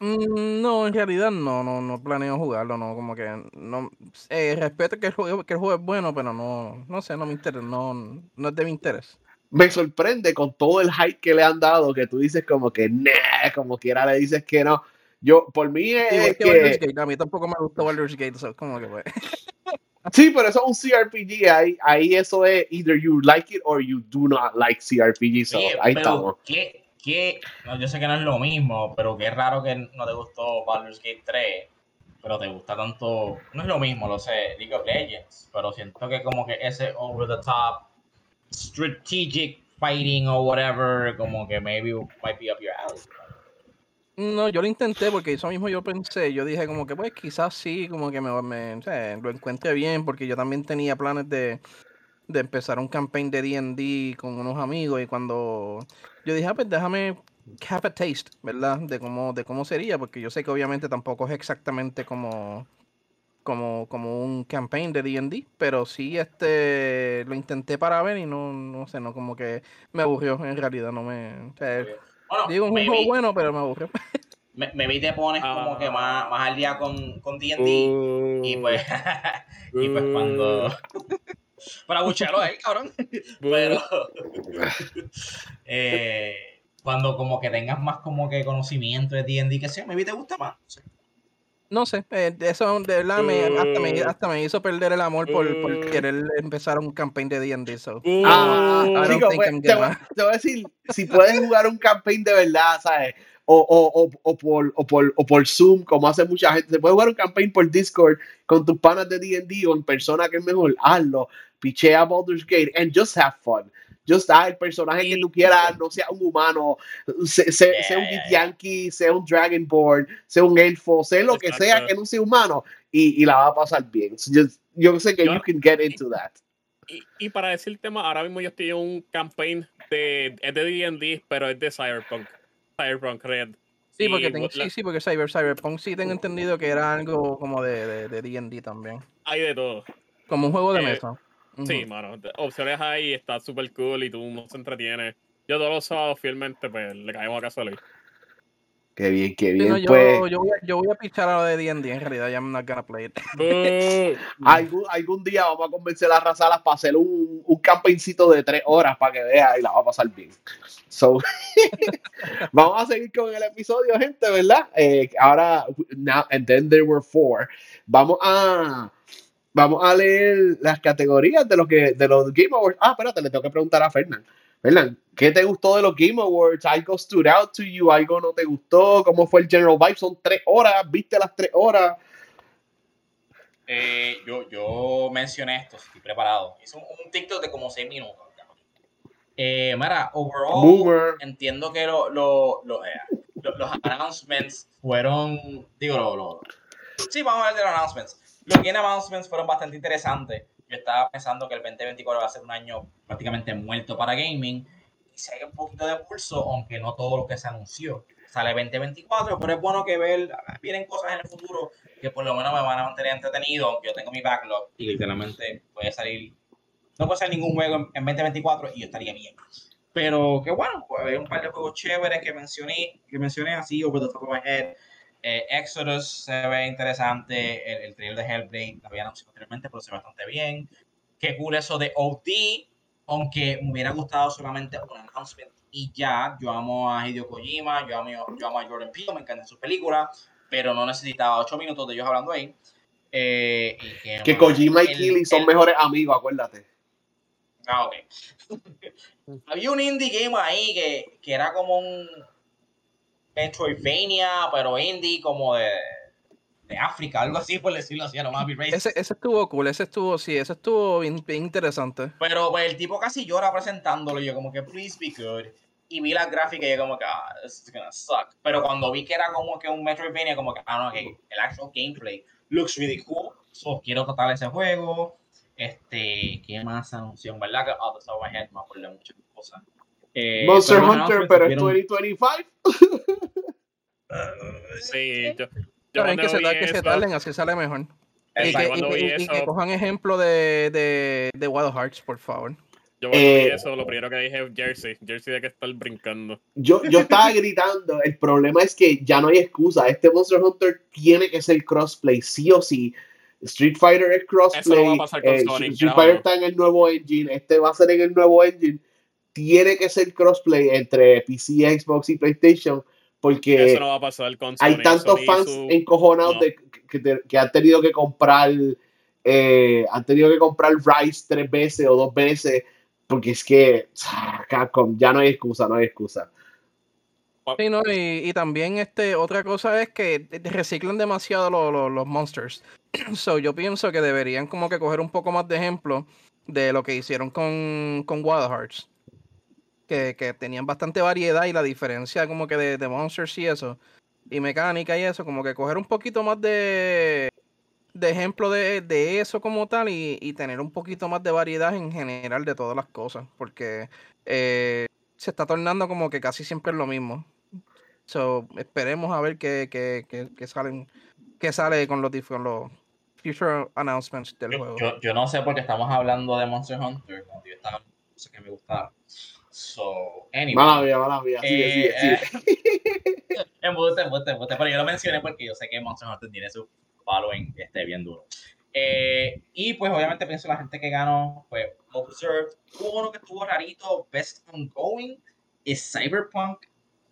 Mm, No, en realidad no, no, no planeo jugarlo, no, como que no, eh, respeto que el juego, que el juego es bueno, pero no, no sé, no me interesa, no, no es de mi interés. Me sorprende con todo el hype que le han dado que tú dices como que nah, como quiera le dices que no. Yo, por mí es Igual que que... Baldur's Gate, a mí tampoco me gustó Baldur's Gate, so como que pues. *laughs* Sí, pero eso es un CRPG. Ahí, ahí eso es either you like it or you do not like CRPG. So, Oye, ahí pero estamos. ¿qué, qué? No, yo sé que no es lo mismo, pero qué raro que no te gustó Baldur's Gate 3, pero te gusta tanto. No es lo mismo, lo sé, League of Legends, pero siento que como que ese over the top strategic fighting o whatever, como que maybe might be up your alley. No, yo lo intenté porque eso mismo yo pensé, yo dije como que pues quizás sí, como que me, me- o sea, lo encuentre bien, porque yo también tenía planes de, de empezar un campaign de D&D con unos amigos y cuando yo dije, ah, pues déjame have a taste, ¿verdad? De cómo, de cómo sería, porque yo sé que obviamente tampoco es exactamente como, como, como un campaign de D&D, pero sí este lo intenté para ver y no, no sé, no como que me aburrió en realidad, no me, Bueno, digo, un juego bueno, pero me aburrió. me- maybe te pones como que más, más al día con con D&D y Uh, pues *laughs* y pues cuando *laughs* para bucharlo ahí, cabrón. Pero *laughs* eh, cuando como que tengas más como que conocimiento de D&D que sea, maybe te gusta más. no sé. No sé, eh, eso de verdad me, hasta, me, Uh. hasta me hizo perder el amor por, por Uh. querer empezar un campaign de D&D. So. Uh, Ah, chico, pues, voy, te voy a decir, si puedes jugar un campaign de verdad, ¿sabes? O, o, o, o, por, o, por, o por Zoom, como hace mucha gente, se puede jugar un campaign por Discord con tus panas de D&D o en persona que es mejor, hazlo, pichea Baldur's Gate and just have fun. Just el personaje que tú quieras, no sea un humano, sea, sea- sea un Yeah. Yankee, sea un Dragonborn, sea un elfo, sea lo que Exacto. sea que no sea humano y, y la va a pasar bien. So just- yo sé que Yo- you can get into that. Y, y para decirte más, ahora mismo yo estoy en un campaign de es de D&D, pero es de Cyberpunk. Cyberpunk Red. Sí, porque tengo, sí, sí, porque Cyber, Cyberpunk sí tengo entendido que era algo como de de- de D&D también. Hay de todo. Como un juego de Eh, mesa. Sí, mano. Opciones ahí, está súper cool y tú no se entretiene. Yo todos los sábados fielmente pues le caemos a casa Luis. Qué bien, qué Sí, bien. no, yo, pues, yo, voy a, yo voy a pichar a lo de D&D en realidad, ya I'm not gonna play it. *laughs* Algún, algún día vamos a convencer a Razalas para hacer un, un campaincito de tres horas para que vea y la va a pasar bien. So, *laughs* vamos a seguir con el episodio, gente, ¿verdad? Eh, ahora, now, and then there were four. Vamos a, vamos a leer las categorías de los que, de los Game Awards. Ah, espérate, le tengo que preguntar a Fernán. Fernán, ¿qué te gustó de los Game Awards? ¿Algo stood out to you? ¿Algo no te gustó? ¿Cómo fue el general vibe? Son tres horas, ¿viste las tres horas? Eh, yo, yo mencioné esto, estoy preparado. Hice un, un TikTok de como 6 minutos. Eh, mira, overall, Boomer. entiendo que lo- lo- lo, eh, lo- los announcements fueron, digo, lo, lo- sí, vamos a de los announcements. Los game announcements fueron bastante interesantes. Yo estaba pensando que el 2024 va a ser un año prácticamente muerto para gaming. Y si hay un poquito de pulso, aunque no todo lo que se anunció. Sale 2024, pero es bueno que ver, vienen cosas en el futuro que por lo menos me van a mantener entretenido, aunque yo tengo mi backlog y literalmente puede salir, no puede salir ningún juego en, en 2024 y yo estaría bien. Pero que bueno, pues hay un par de juegos chéveres que mencioné, que mencioné así, over the top of my head. Eh, Exodus se ve interesante, el, el trailer de Hellblade lo había anunciado anteriormente, pero se ve bastante bien. Qué cool eso de OD, aunque me hubiera gustado solamente un announcement y ya. Yo amo a Hideo Kojima, yo amo, yo amo a Jordan Peele, me encantan sus películas, pero no necesitaba 8 minutos de ellos hablando ahí. Eh, y que, Kojima y Keely son el- mejores amigos, acuérdate. Ah, ok. *laughs* Había un indie game ahí que, que era como un Metroidvania, pero indie como de, de África, algo así por decirlo así, a lo más. Ese, ese estuvo cool, ese estuvo, sí, ese estuvo bien, bien interesante. Pero pues, el tipo casi llora presentándolo, yo como que, please be good. Y vi las gráficas y yo como que, ah, this is gonna suck. Pero cuando vi que era como que un Metroidvania, como que, ah, no, que el actual gameplay looks really cool. So, quiero tratar ese juego. Este, ¿qué más anunció? Verdad que, oh, the top of my head, me acuerdo de muchas cosas. Eh, Monster pero Hunter, pero es announcements 2025. Sí, yo, yo Pero que se, que se tarden, así sale mejor. Y que, y cuando que- vi y- y que eso- cojan ejemplo de, de, de Wild Hearts, por favor. Yo cuando vi Eh, eso, lo primero que dije es Jersey. Jersey de que estar brincando. Yo, yo estaba gritando, el problema es que ya no hay excusa. Este Monster Hunter tiene que ser crossplay, sí o sí. Street Fighter es crossplay. Eso no va a pasar con eh, Sonic, Street Fighter ¿no? está en el nuevo engine. Este va a ser en el nuevo engine. Tiene que ser crossplay entre PC, Xbox y PlayStation. Porque Eso no va a pasar con hay Sony. tantos Sony fans su- encojonados no. de, que, que han tenido que comprar eh, han tenido que comprar Rise tres veces o dos veces porque es que ah, Capcom, ya no hay excusa, no hay excusa. Sí, no, y, y también este, otra cosa es que reciclan demasiado lo- lo- los monsters. *clears throat* so, yo pienso que deberían como que coger un poco más de ejemplo de lo que hicieron con, con Wild Hearts. Que, que tenían bastante variedad y la diferencia como que de, de monsters y eso. Y mecánica y eso, como que coger un poquito más de, de ejemplo de, de eso como tal y, y tener un poquito más de variedad en general de todas las cosas. Porque eh, se está tornando como que casi siempre es lo mismo. So, esperemos a ver qué, qué, qué- qué salen, qué sale con los, con los future announcements del Yo, juego. yo, yo no sé por qué estamos hablando de Monster Hunter cuando yo estaba que me gustaban. So, anyway. Mala mía, mala mía, sigue, Eh, sigue, sigue. eh, *laughs* embuste, embuste, embuste. Pero yo lo mencioné porque yo sé que Monster Hunter tiene su following este, bien duro. Eh, y pues obviamente pienso la gente que ganó, pues Observed. Hubo uno que estuvo rarito, Best Ongoing. ¿Es Cyberpunk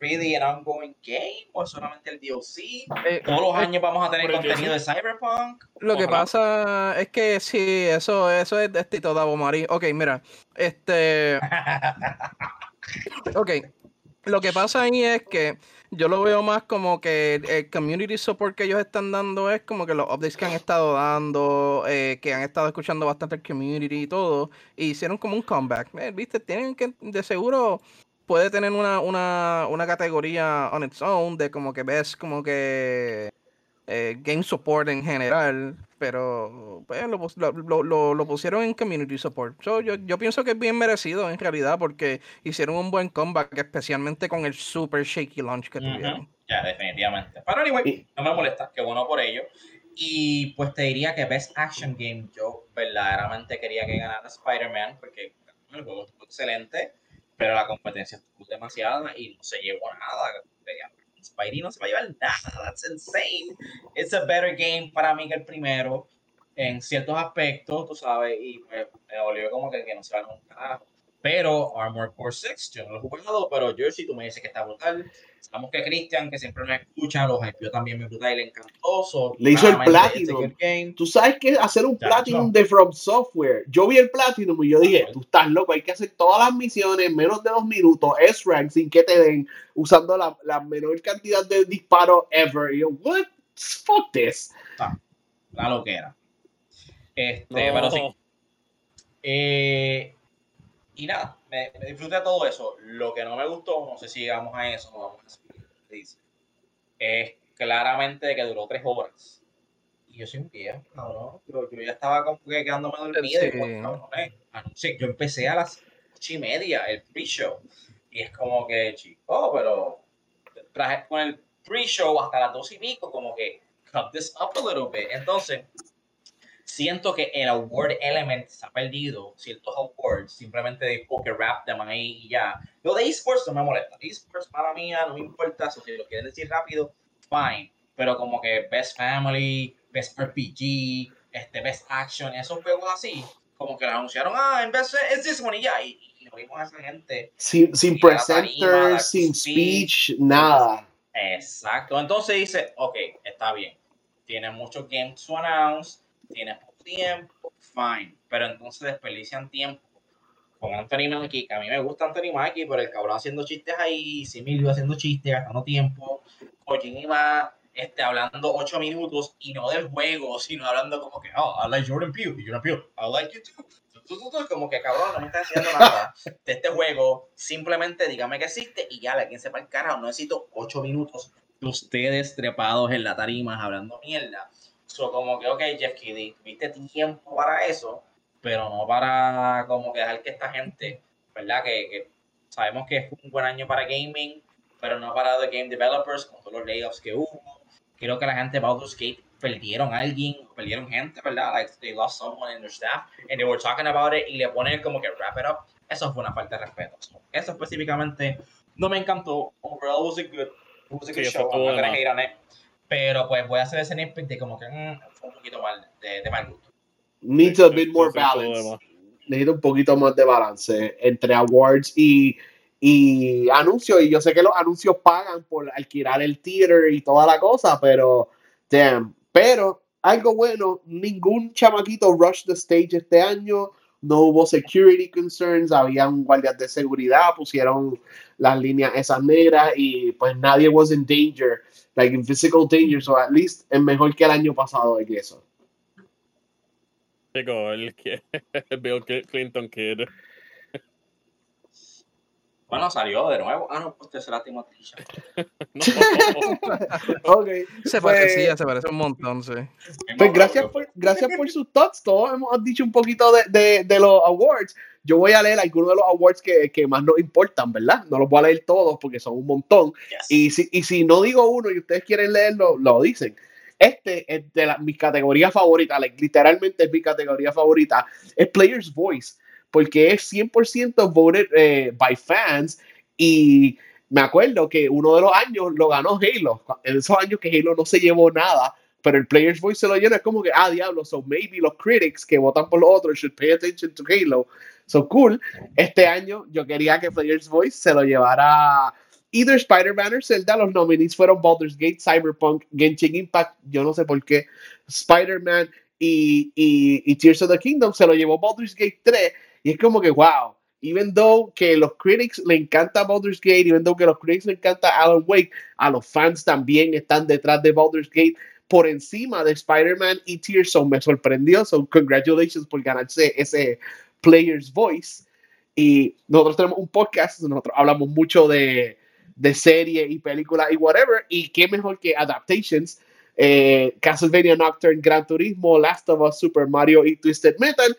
really an ongoing game o solamente el DLC? Eh, Todos los eh, años vamos a tener contenido de Cyberpunk. Lo que Ojalá. pasa es que sí, eso, eso es de Tito Davo Marí. Ok, mira, este, *laughs* ok, lo que pasa ahí es que yo lo veo más como que el, community support que ellos están dando es como que los updates que han estado dando, eh, que han estado escuchando bastante el community y todo, y hicieron como un comeback. Eh, Viste, tienen que, de seguro puede tener una, una, una categoría on its own de como que ves como que eh, game support en general, pero pues, lo, lo, lo- lo- pusieron en community support. So, yo, yo pienso que es bien merecido en realidad porque hicieron un buen comeback, especialmente con el super shaky launch que tuvieron. Ya, definitivamente. Pero anyway, no me molesta, qué bueno por ello. Y pues te diría que Best Action Game, yo verdaderamente quería que ganara Spider-Man, porque el juego estuvo excelente, pero la competencia estuvo demasiada y no se llevó nada. Spidey no se va a llevar nada, that's insane. It's a better game para mí que el primero, en ciertos aspectos, tú sabes, y pues, me volvió como que, que no se va a un. Pero Armor Core 6, yo no lo he jugado, pero Jersey, tú me dices que está brutal. Sabemos que Christian, que siempre nos escucha, los hypeó también me brutal y le encantó. so, Le hizo el Platinum. game. Tú sabes que hacer un Ya, Platinum no. de From Software. Yo vi el Platinum y yo dije, tú estás loco, hay que hacer todas las misiones en menos de dos minutos, S-Rank, sin que te den, usando la, la menor cantidad de disparos ever. Y yo, what? Fuck this. La loquera. Este, No. pero sí. Eh, y nada, me, me disfruté de todo eso. Lo que no me gustó, no sé si llegamos a eso, no vamos a seguir, dice, es claramente que duró tres horas. Y yo soy un viejo, cabrón. Yo, yo ya estaba como que quedándome dormido. Y Sí. pues, cabrones, anoche yo empecé a las ocho y media, el pre-show. Y es como que, chico, pero traje con el pre-show hasta las dos y pico, como que cut this up a little bit. Entonces, siento que el award element se ha perdido ciertos awards, simplemente de poker rap de ahí y ya. Lo de esports no me molesta. Esports para mí no me importa, so, si lo quieren decir rápido, fine. Pero como que Best Family, Best RPG, este, Best Action, esos juegos así, como que lo anunciaron, ah, en vez de, es this one y ya. Y, y lo vimos a esa gente. Sin, sin presenter, sin speech, speech, nada. Exacto. Entonces dice, ok, está bien. Tiene muchos games to announce, tiene poco tiempo, fine. Pero entonces desperdician tiempo con Anthony Mackie, que a mí me gusta Anthony Mackie, pero el cabrón haciendo chistes ahí, Similio haciendo chistes, gastando tiempo, Kojima este, hablando ocho minutos y no del juego, sino hablando como que, oh, I like Jordan Peele, Jordan Peele, I like you too. Como que cabrón, no me está diciendo nada de este juego. Simplemente dígame que existe y ya, la quien sepa el carajo. No necesito ocho minutos de ustedes trepados en la tarima hablando mierda. So, como que, ok, Jeff Kiddy, tuviste tiempo para eso, pero no para como que dejar que esta gente, ¿verdad? Que, que sabemos que es un buen año para gaming, pero no para los game developers con todos los layoffs que hubo. Creo que la gente de Baldur's Gate perdieron a alguien, perdieron gente, ¿verdad? Like they lost someone in their staff and they were talking about it y le ponen como que wrap it up. Eso fue una falta de respeto. Eso específicamente no me encantó. Overall was a good, was a good Sí, show. I'm not gonna hate on it. Pero pues voy a hacer ese nitpick de como que mm, fue un poquito mal, de, de mal gusto. Needs a bit more balance. demás. Necesita un poquito más de balance entre awards y, y anuncios. Y yo sé que los anuncios pagan por alquilar el theater y toda la cosa, pero damn. Pero algo bueno, ningún chamaquito rush the stage este año. No hubo security concerns, habían guardias de seguridad, pusieron las líneas esas negras y pues nadie was in danger, like in physical danger, so at least es mejor que el año pasado que eso. Chico, el *laughs* Bill Cl- Clinton Kid. Bueno, salió de nuevo. Ah, no, pues tercera Timothée. *laughs* No, *laughs* Ok, Se Pues- parecía, se parece un montón, sí. Pues gracias por, gracias por sus thoughts. Todos hemos dicho un poquito de, de, de los awards. Yo voy a leer algunos de los awards que, que más nos importan, ¿verdad? No los voy a leer todos porque son un montón. Yes. Y si, y si no digo uno y ustedes quieren leerlo, lo dicen. Este es de la, mi categoría favorita, like, literalmente es mi categoría favorita. Es Player's Voice, porque es 100% voted eh, by fans. Y me acuerdo que uno de los años lo ganó Halo. En esos años que Halo no se llevó nada, pero el Player's Voice se lo llena. Es como que, ah, diablo, so maybe los critics que votan por los otros should pay attention to Halo. So cool. Este año yo quería que Player's Voice se lo llevara either Spider-Man o Zelda. Los nominees fueron Baldur's Gate, Cyberpunk, Genshin Impact, yo no sé por qué, Spider-Man y, y, y Tears of the Kingdom. Se lo llevó Baldur's Gate 3 y es como que, wow. Even though que los critics le encanta Baldur's Gate, even though que los critics le encanta Alan Wake, a los fans también están detrás de Baldur's Gate por encima de Spider-Man y Tears. So me sorprendió. So congratulations por ganarse ese Player's Voice. Y nosotros tenemos un podcast, nosotros hablamos mucho de, de serie y películas y whatever. Y qué mejor que adaptations. Eh, Castlevania Nocturne, Gran Turismo, Last of Us, Super Mario y Twisted Metal.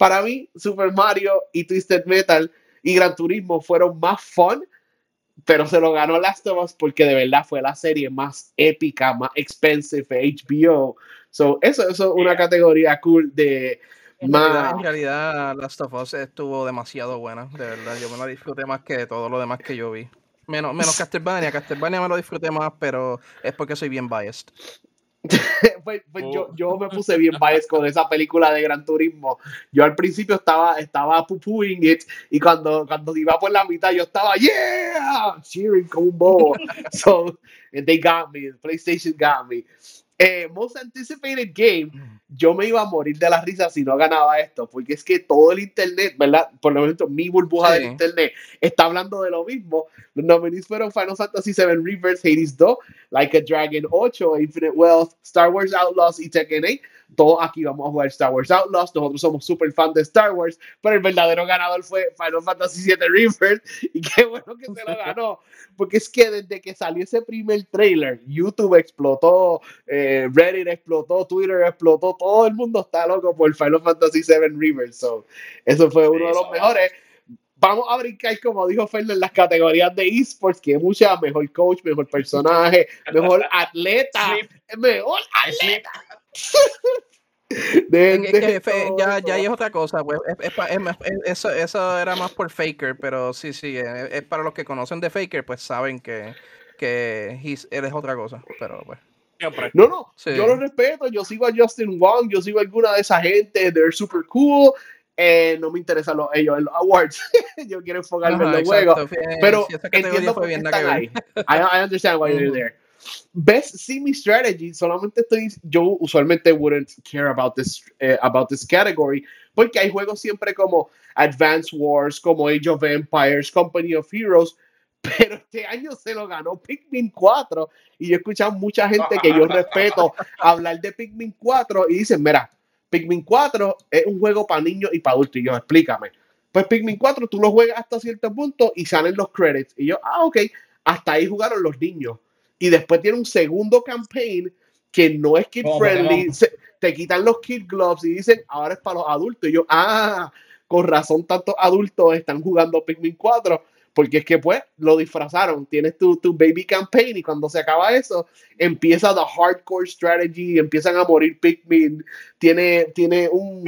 Para mí, Super Mario y Twisted Metal y Gran Turismo fueron más fun, pero se lo ganó Last of Us porque de verdad fue la serie más épica, más expensive de HBO. So, eso, eso es una categoría cool de En realidad, más. en realidad, Last of Us estuvo demasiado buena, de verdad. Yo me la disfruté más que todo lo demás que yo vi. Menos, menos *laughs* Castlevania. Castlevania me lo disfruté más, pero es porque soy bien biased. *laughs* pues, pues yo, Oh. yo me puse bien biased con esa película de Gran Turismo. Yo al principio estaba, estaba poo-pooing it y cuando, cuando iba por la mitad yo estaba, yeah, cheering como un bobo. *laughs* so, and they got me, PlayStation got me. Eh, most anticipated game, yo me iba a morir de la risa si no ganaba esto, porque es que todo el internet, ¿verdad? Por lo menos mi burbuja Sí. del internet está hablando de lo mismo. Los nominees fueron Final Fantasy VII Reverse, Hades 2, Like a Dragon 8, Infinite Wealth, Star Wars Outlaws y Tekken 8. Todos aquí vamos a jugar Star Wars Outlaws. Nosotros somos super fans de Star Wars, pero el verdadero ganador fue Final Fantasy VII Reverse. *laughs* Y qué bueno que se lo ganó, porque es que desde que salió ese primer trailer, YouTube explotó, eh, Reddit explotó, Twitter explotó, todo el mundo está loco por Final Fantasy VII Reverse. So, eso fue uno de los mejores. Vamos a brincar, como dijo Fernando, en las categorías de esports, que hay mucha mejor coach, mejor personaje, mejor *laughs* atleta, mejor Sleep. *laughs* de, que de fe- todo ya, ya es otra cosa, pues. es- es es eso, eso era más por Faker, pero sí, sí. Es, es para los que conocen de Faker, pues saben que, que él es otra cosa. Pero pues. Siempre. No, no, Sí. yo lo respeto, yo sigo a Justin Wong, yo sigo a alguna de esa gente, they're super cool, eh, no me interesan los, ellos en los awards, *laughs* yo quiero enfocarme en Ajá, los juegos, exacto, fue- pero sí, esa categoría entiendo por qué bien están que ahí. I, I understand why they're Ujú. there. Best Semi Strategy, solamente estoy, yo usualmente wouldn't care about this, eh, about this category, porque hay juegos siempre como Advance Wars, como Age of Empires, Company of Heroes, *laughs* pero este año se lo ganó Pikmin 4 y yo he escuchado mucha gente que yo respeto *laughs* hablar de Pikmin 4 y dicen, mira, Pikmin 4 es un juego para niños y para adultos. Y yo, explícame. Pues Pikmin 4 tú lo juegas hasta cierto punto y salen los credits. Y yo, ah, ok, hasta ahí jugaron los niños. Y después tiene un segundo campaign que no es kid friendly. te quitan los kid gloves y dicen, ahora es para los adultos. Y yo, ah, con razón tantos adultos están jugando Pikmin 4 porque es que pues lo disfrazaron, tienes tu, tu, baby campaign y cuando se acaba eso, empieza the hardcore strategy, empiezan a morir Pikmin, tiene, tiene un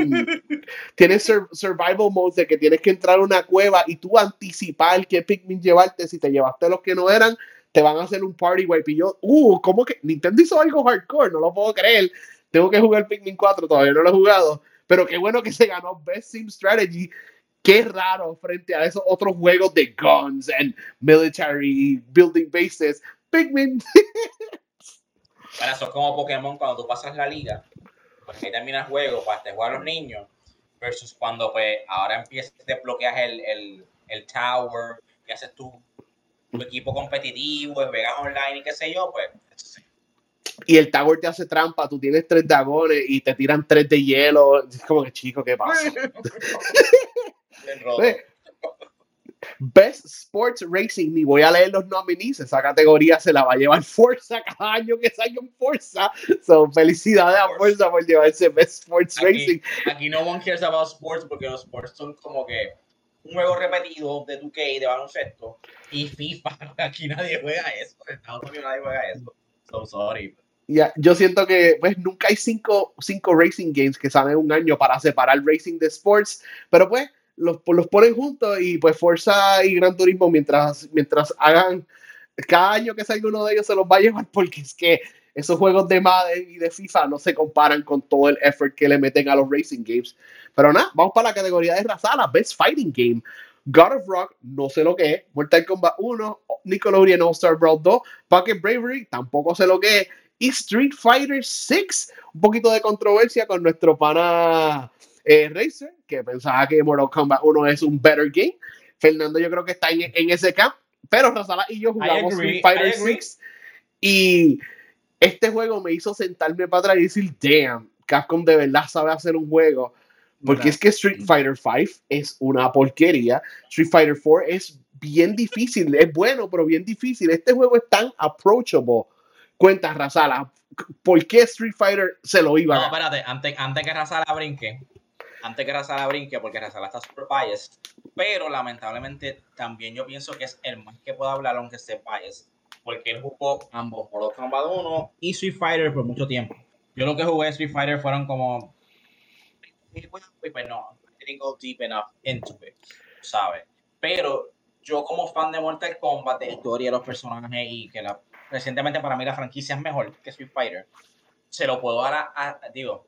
*laughs* tiene survival mode de que tienes que entrar a una cueva y tú anticipar qué Pikmin llevarte, si te llevaste los que no eran, te van a hacer un party wipe y yo, uh, ¿cómo que Nintendo hizo algo hardcore? No lo puedo creer, tengo que jugar Pikmin 4, todavía no lo he jugado, pero qué bueno que se ganó Best Sim Strategy qué raro frente a esos otros juegos de guns and military building bases. Pikmin. *laughs* Para eso es como Pokémon cuando tú pasas la liga, pues ahí termina el juego para este jugar a los niños, versus cuando pues ahora empiezas, desbloqueas el, el, el tower, y haces tu, tu equipo competitivo, juegas online y qué sé yo, pues y el tower te hace trampa, tú tienes tres dragones y te tiran tres de hielo. Es como que chico, ¿qué pasa? *laughs* Best Sports Racing, ni voy a leer los nominees, esa categoría se la va a llevar Forza cada año que salga un Forza. Son felicidades a Forza por llevarse Best Sports Racing. Aquí no one cares about sports porque los sports son como que un juego repetido de 2K, de baloncesto, y FIFA. *laughs* Aquí nadie juega eso. En Estados Unidos nadie juega eso. So sorry. Yeah, yo siento que pues nunca hay cinco, cinco racing games que salen un año para separar racing de sports, pero pues los, los ponen juntos y pues Forza y Gran Turismo mientras, mientras hagan cada año que salga uno de ellos se los va a llevar porque es que esos juegos de Madden y de FIFA no se comparan con todo el effort que le meten a los racing games. Pero nada, vamos para la categoría de Razala, Best Fighting Game. God of Rock, no sé lo que es. Mortal Kombat 1, Nickelodeon All Star Brawl 2, Pocket Bravery, tampoco sé lo que es. Y Street Fighter 6, un poquito de controversia con nuestro pana eh, Racer, que pensaba que Mortal Kombat 1 es un better game. Fernando yo creo que está en, ese camp, pero Rosala y yo jugamos Street Fighter 6 y este juego me hizo sentarme para atrás y decir, damn, Capcom de verdad sabe hacer un juego. Porque es que Street Fighter 5 es una porquería. Street Fighter 4 es bien difícil, es bueno, pero bien difícil. Este juego es tan approachable. Cuenta, Razala, ¿por qué Street Fighter se lo iba a No, espérate, antes, antes que Razala brinque, antes que Razala brinque, porque Razala está super biased, pero lamentablemente también yo pienso que es el más que puedo hablar aunque esté biased, porque él jugó ambos Mortal Kombat 1 y Street Fighter por mucho tiempo. Yo lo que jugué Street Fighter fueron como pues no, I didn't go deep enough into it, ¿sabes? Pero yo como fan de Mortal Kombat, de historia de los personajes y que la, recientemente para mí la franquicia es mejor que Street Fighter, se lo puedo dar a, digo,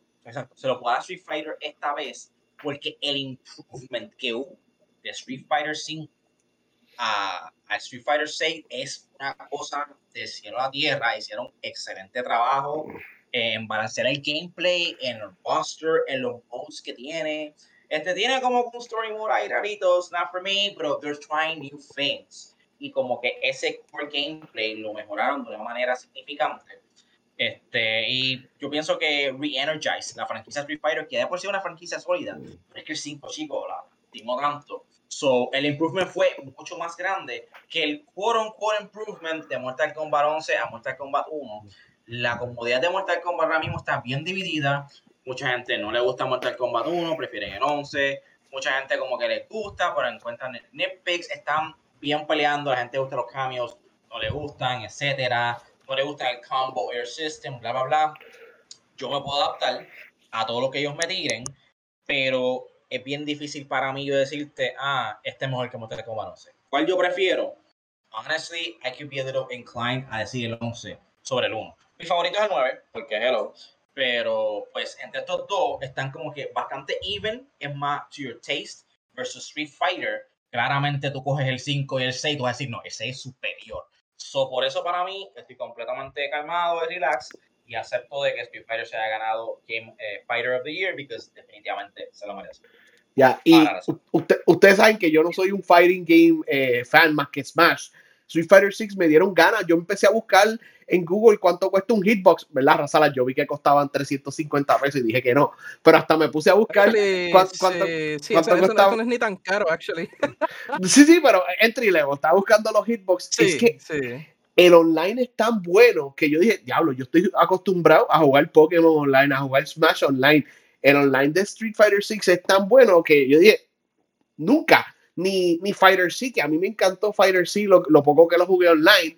se lo puedo dar a Street Fighter esta vez porque el improvement que hubo de Street Fighter 5 a, a, Street Fighter 6 es una cosa de cielo a tierra. Hicieron excelente trabajo en balancear el gameplay, en el roster, en los modes que tiene. Este tiene como un story mode ahí raritos, not for me, pero they're trying new things. Y como que ese core gameplay lo mejoraron de una manera significante. Este, y yo pienso que re-energize la franquicia Street Fighter, que de por sí una franquicia sólida, pero es que el 5 chicos la tanto. So, el improvement fue mucho más grande que el quote unquote improvement de Mortal Kombat 11 a Mortal Kombat 1. La comodidad de Mortal Kombat ahora mismo está bien dividida. Mucha gente no le gusta Mortal Kombat 1, prefieren el 11. Mucha gente como que les gusta, pero encuentran nitpicks, están bien peleando, la gente gusta los cambios, no le gustan, etcétera no le gusta el combo air system, bla, bla, bla. Yo me puedo adaptar a todo lo que ellos me tiren, pero es bien difícil para mí yo decirte, ah, este es mejor que Kombat 11. ¿Cuál yo prefiero? Honestly, I could be a little inclined a decir el 11 sobre el 1. Mi favorito es el 9, porque hello. Pero, pues, entre estos dos están como que bastante even, es más to your taste, versus Street Fighter. Claramente tú coges el 5 y el 6, tú vas a decir, no, el 6 es superior. So, por eso para mí estoy completamente calmado y relax y acepto de que Street Fighter se haya ganado Game eh, Fighter of the Year porque definitivamente se lo merece. Ya, y ustedes saben que yo no soy un fighting game eh, fan más que Smash. Street Fighter 6 me dieron ganas. Yo empecé a buscar en Google cuánto cuesta un hitbox, ¿verdad, Razala? Yo vi que costaban 350 pesos y dije que no. Pero hasta me puse a buscar Actually, cuán- sí, cuánto, sí, cuánto eso- costaba. eso no es ni tan caro, actually. *laughs* Sí, sí, pero entry level. Estaba buscando los hitbox. Sí, Es que sí. el online es tan bueno que yo dije, diablo, yo estoy acostumbrado a jugar Pokémon online, a jugar Smash online. El online de Street Fighter 6 es tan bueno que yo dije, nunca, ni, ni Fighter C, que a mí me encantó Fighter C, lo, lo poco que lo jugué online,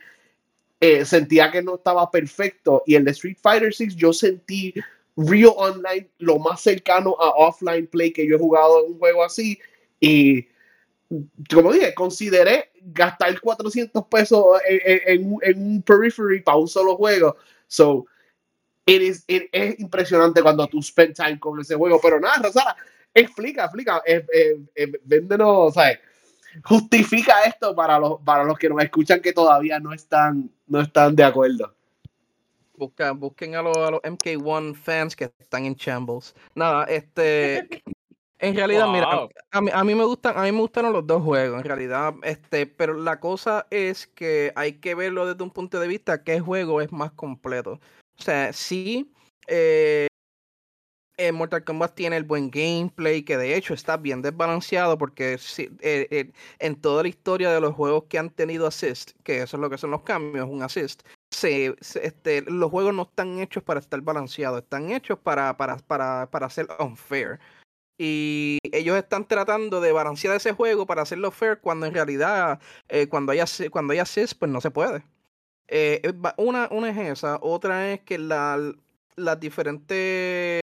eh, sentía que no estaba perfecto. Y el de Street Fighter 6 yo sentí real online lo más cercano a offline play que yo he jugado en un juego así. Y como dije, consideré gastar 400 pesos en, en- en un periphery para un solo juego. So, it is, it- es impresionante cuando tú spend time con ese juego. Pero nada, Rosara, explica, explica, eh, eh, eh, véndenos, ¿sabes? Justifica esto para los, para los que nos escuchan que todavía no están, no están de acuerdo. Busca, busquen a los, a los MK1 fans que están en shambles. Nada, este. En realidad, mira, a mí, a mí me gustan, a mí me gustaron los dos juegos, en realidad, este, pero la cosa es que hay que verlo desde un punto de vista qué juego es más completo. O sea, sí, eh, eh, Mortal Kombat tiene el buen gameplay, que de hecho está bien desbalanceado, porque sí, eh, en toda la historia de los juegos que han tenido assist, que eso es lo que son los cambios, un assist, este, los juegos no están hechos para estar balanceados, están hechos para, para, para, para ser unfair. Y ellos están tratando de balancear ese juego para hacerlo fair cuando en realidad cuando cuando hay assist pues no se puede. Eh, eh, una, una es esa, otra es que la, las diferentes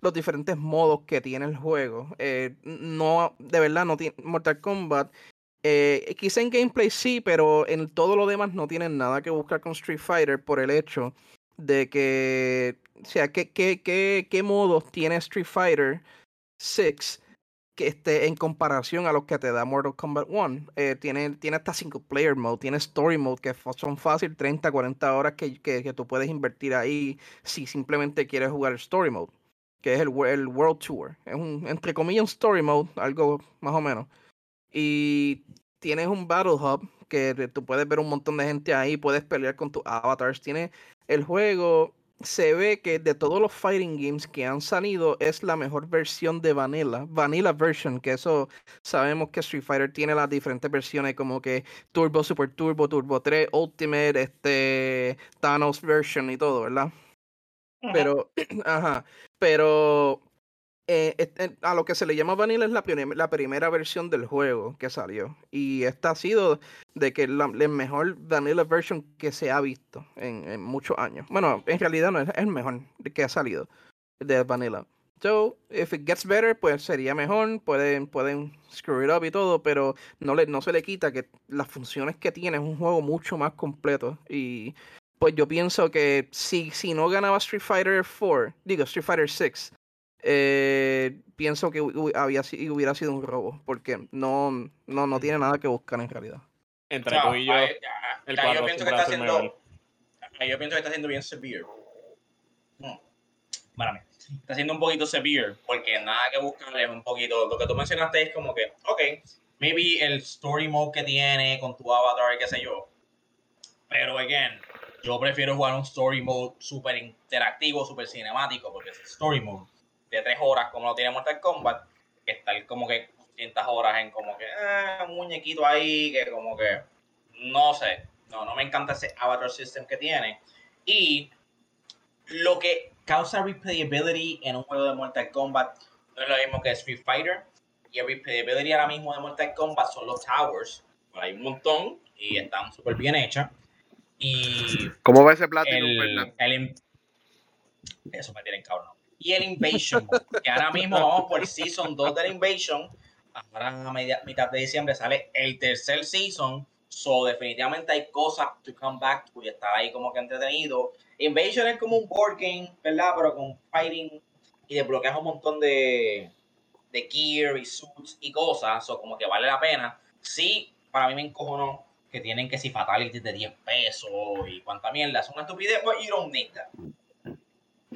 los diferentes modos que tiene el juego. eh, no, de verdad, no tiene Mortal Kombat. Eh, quizá en gameplay sí, pero en todo lo demás no tienen nada que buscar con Street Fighter por el hecho de que, o sea, ¿qué, qué, qué, qué modos tiene Street Fighter 6 que esté en comparación a los que te da Mortal Kombat 1? Eh, tiene, tiene hasta single player mode, tiene story mode, que son fácil 30, 40 horas que, que, que tú puedes invertir ahí si simplemente quieres jugar el story mode que es el, el World Tour. Es un, entre comillas, un story mode, algo más o menos. Y tienes un Battle Hub que tú puedes ver un montón de gente ahí, puedes pelear con tus avatars. Tiene el juego, se ve que de todos los fighting games que han salido es la mejor versión de Vanilla. Vanilla version, que eso sabemos que Street Fighter tiene las diferentes versiones como que Turbo, Super Turbo, Turbo 3, Ultimate, este Thanos version y todo, ¿verdad? Pero, ajá, pero *clears throat* eh, este, a lo que se le llama Vanilla es la, la primera versión del juego que salió. Y esta ha sido de que la, la mejor Vanilla version que se ha visto en, en muchos años. Bueno, en realidad no es el mejor que ha salido de Vanilla. So, if it gets better, pues sería mejor. Pueden, pueden screw it up y todo, pero no, le, no se le quita que las funciones que tiene es un juego mucho más completo. Y pues yo pienso que si, si no ganaba Street Fighter 4, digo Street Fighter 6, eh, pienso que había, hubiera sido un robo, porque no, no, no tiene nada que buscar en realidad. Entre O sea, tú y yo, ahí- el ahí yo 4 pienso que está haciendo. yo pienso que está haciendo bien severe. No. Espérame. Está haciendo un poquito severe, porque nada que buscar es un poquito. Lo que tú mencionaste es como que, ok, maybe el story mode que tiene con tu avatar y qué sé yo. Pero, again, yo prefiero jugar un story mode súper interactivo, súper cinemático, porque es story mode de tres horas, como lo tiene Mortal Kombat, que estar como que 200 horas en como que eh, un muñequito ahí, que como que no sé, no, no me encanta ese avatar system que tiene. Y lo que causa replayability en un juego de Mortal Kombat no es lo mismo que Street Fighter. Y el replayability ahora mismo de Mortal Kombat son los towers. Hay un montón y están súper bien hechas. Y ¿Cómo va ese Platinum, el, el eso me tienen cabrón. Y el Invasion, que ahora mismo vamos por Season 2 del Invasion. Ahora a media- mitad de diciembre sale el tercer Season. So definitivamente hay cosas to come back to y estar ahí como que entretenido. Invasion es como un board game, ¿verdad? Pero con fighting y desbloqueas un montón de, de gear y suits y cosas. O como que vale la pena. Sí, para mí me encojonó que tienen que si fatalities de 10 pesos y cuánta mierda. Es una estupidez, but you don't need that.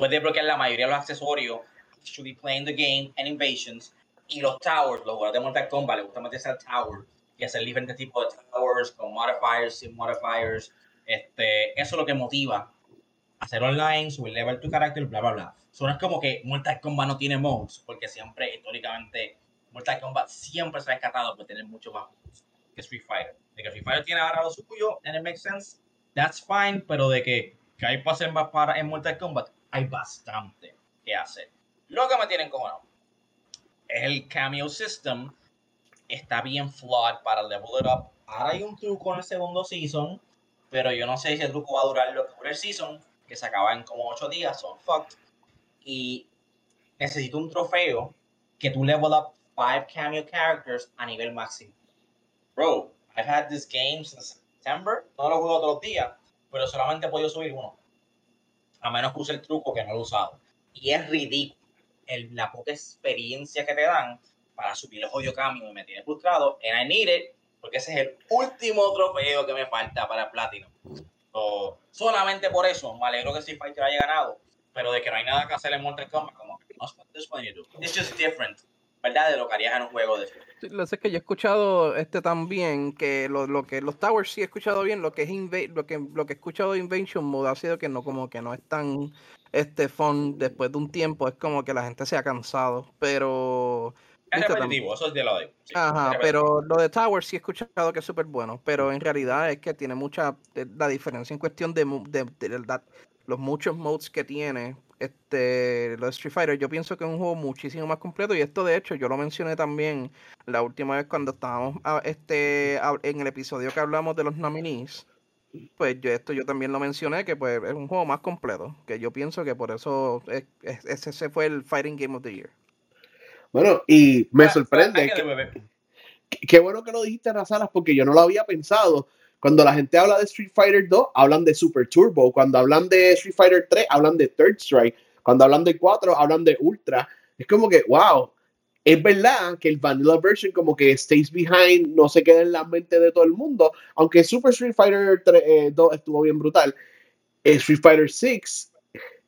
Puedes desbloquear la mayoría de los accesorios. Should be playing the game and invasions. Y los towers, los jugadores de Mortal Kombat les gusta meterse al tower. y hacer diferentes tipos de towers con modifiers, sin modifiers. Este, eso es lo que motiva hacer online, subir level tu carácter, bla, bla, bla. Eso no es como que Mortal Kombat no tiene modes, porque siempre, históricamente, Mortal Kombat siempre se ha escapado por tener mucho más modes que Street Fighter. De que Street Fighter tiene ahora lo suyo, and it makes sense, that's fine, pero de que, que hay pases para en Mortal Kombat, hay bastante que hacer. Lo que me tienen como no el cameo system, está bien flawed para level it up. Ahora hay un truco en el segundo season, pero yo no sé si el truco va a durar lo que dura el season, que se acaba en como 8 días, son fucked. Y necesito un trofeo que tú level up 5 cameo characters a nivel máximo. Bro, I've had this game since September, no lo juego todos los días, pero solamente he podido subir uno. A menos que use el truco que no lo he usado. Y es ridículo el, la poca experiencia que te dan para subir el jodido cambio y me tiene frustrado. And I need it, porque ese es el último trofeo que me falta para el platino. So, solamente por eso me alegro que Street Fighter haya ganado, pero de que no hay nada que hacer en Mortal Kombat, como que no do. It's just different, ¿verdad? De lo que harías en un juego de Sí, lo sé que yo he escuchado este también, que lo, lo, que los Towers sí he escuchado bien, lo que es lo que lo que he escuchado de Invention Mode ha sido que no como que no es tan este fun después de un tiempo, es como que la gente se ha cansado, pero es repetitivo, eso es de lo de. Ajá, pero lo de Towers sí he escuchado que es súper bueno, pero en realidad es que tiene mucha eh, la diferencia en cuestión de, de, de, los muchos modes que tiene este los Street Fighter. Yo pienso que es un juego muchísimo más completo y esto de hecho yo lo mencioné también la última vez cuando estábamos ah, este en el episodio que hablamos de los nominees. Pues yo esto yo también lo mencioné que pues es un juego más completo, que yo pienso que por eso ese fue el Fighting Game of the Year. Bueno, y me sorprende. Qué bueno que lo dijiste, Razalas, porque yo no lo había pensado. Cuando la gente habla de Street Fighter 2, hablan de Super Turbo. Cuando hablan de Street Fighter 3, hablan de Third Strike. Cuando hablan de 4, hablan de Ultra. Es como que, wow, es verdad que el Vanilla version como que stays behind, no se queda en la mente de todo el mundo. Aunque Super Street Fighter 3, 2 eh, estuvo bien brutal. Street Fighter 6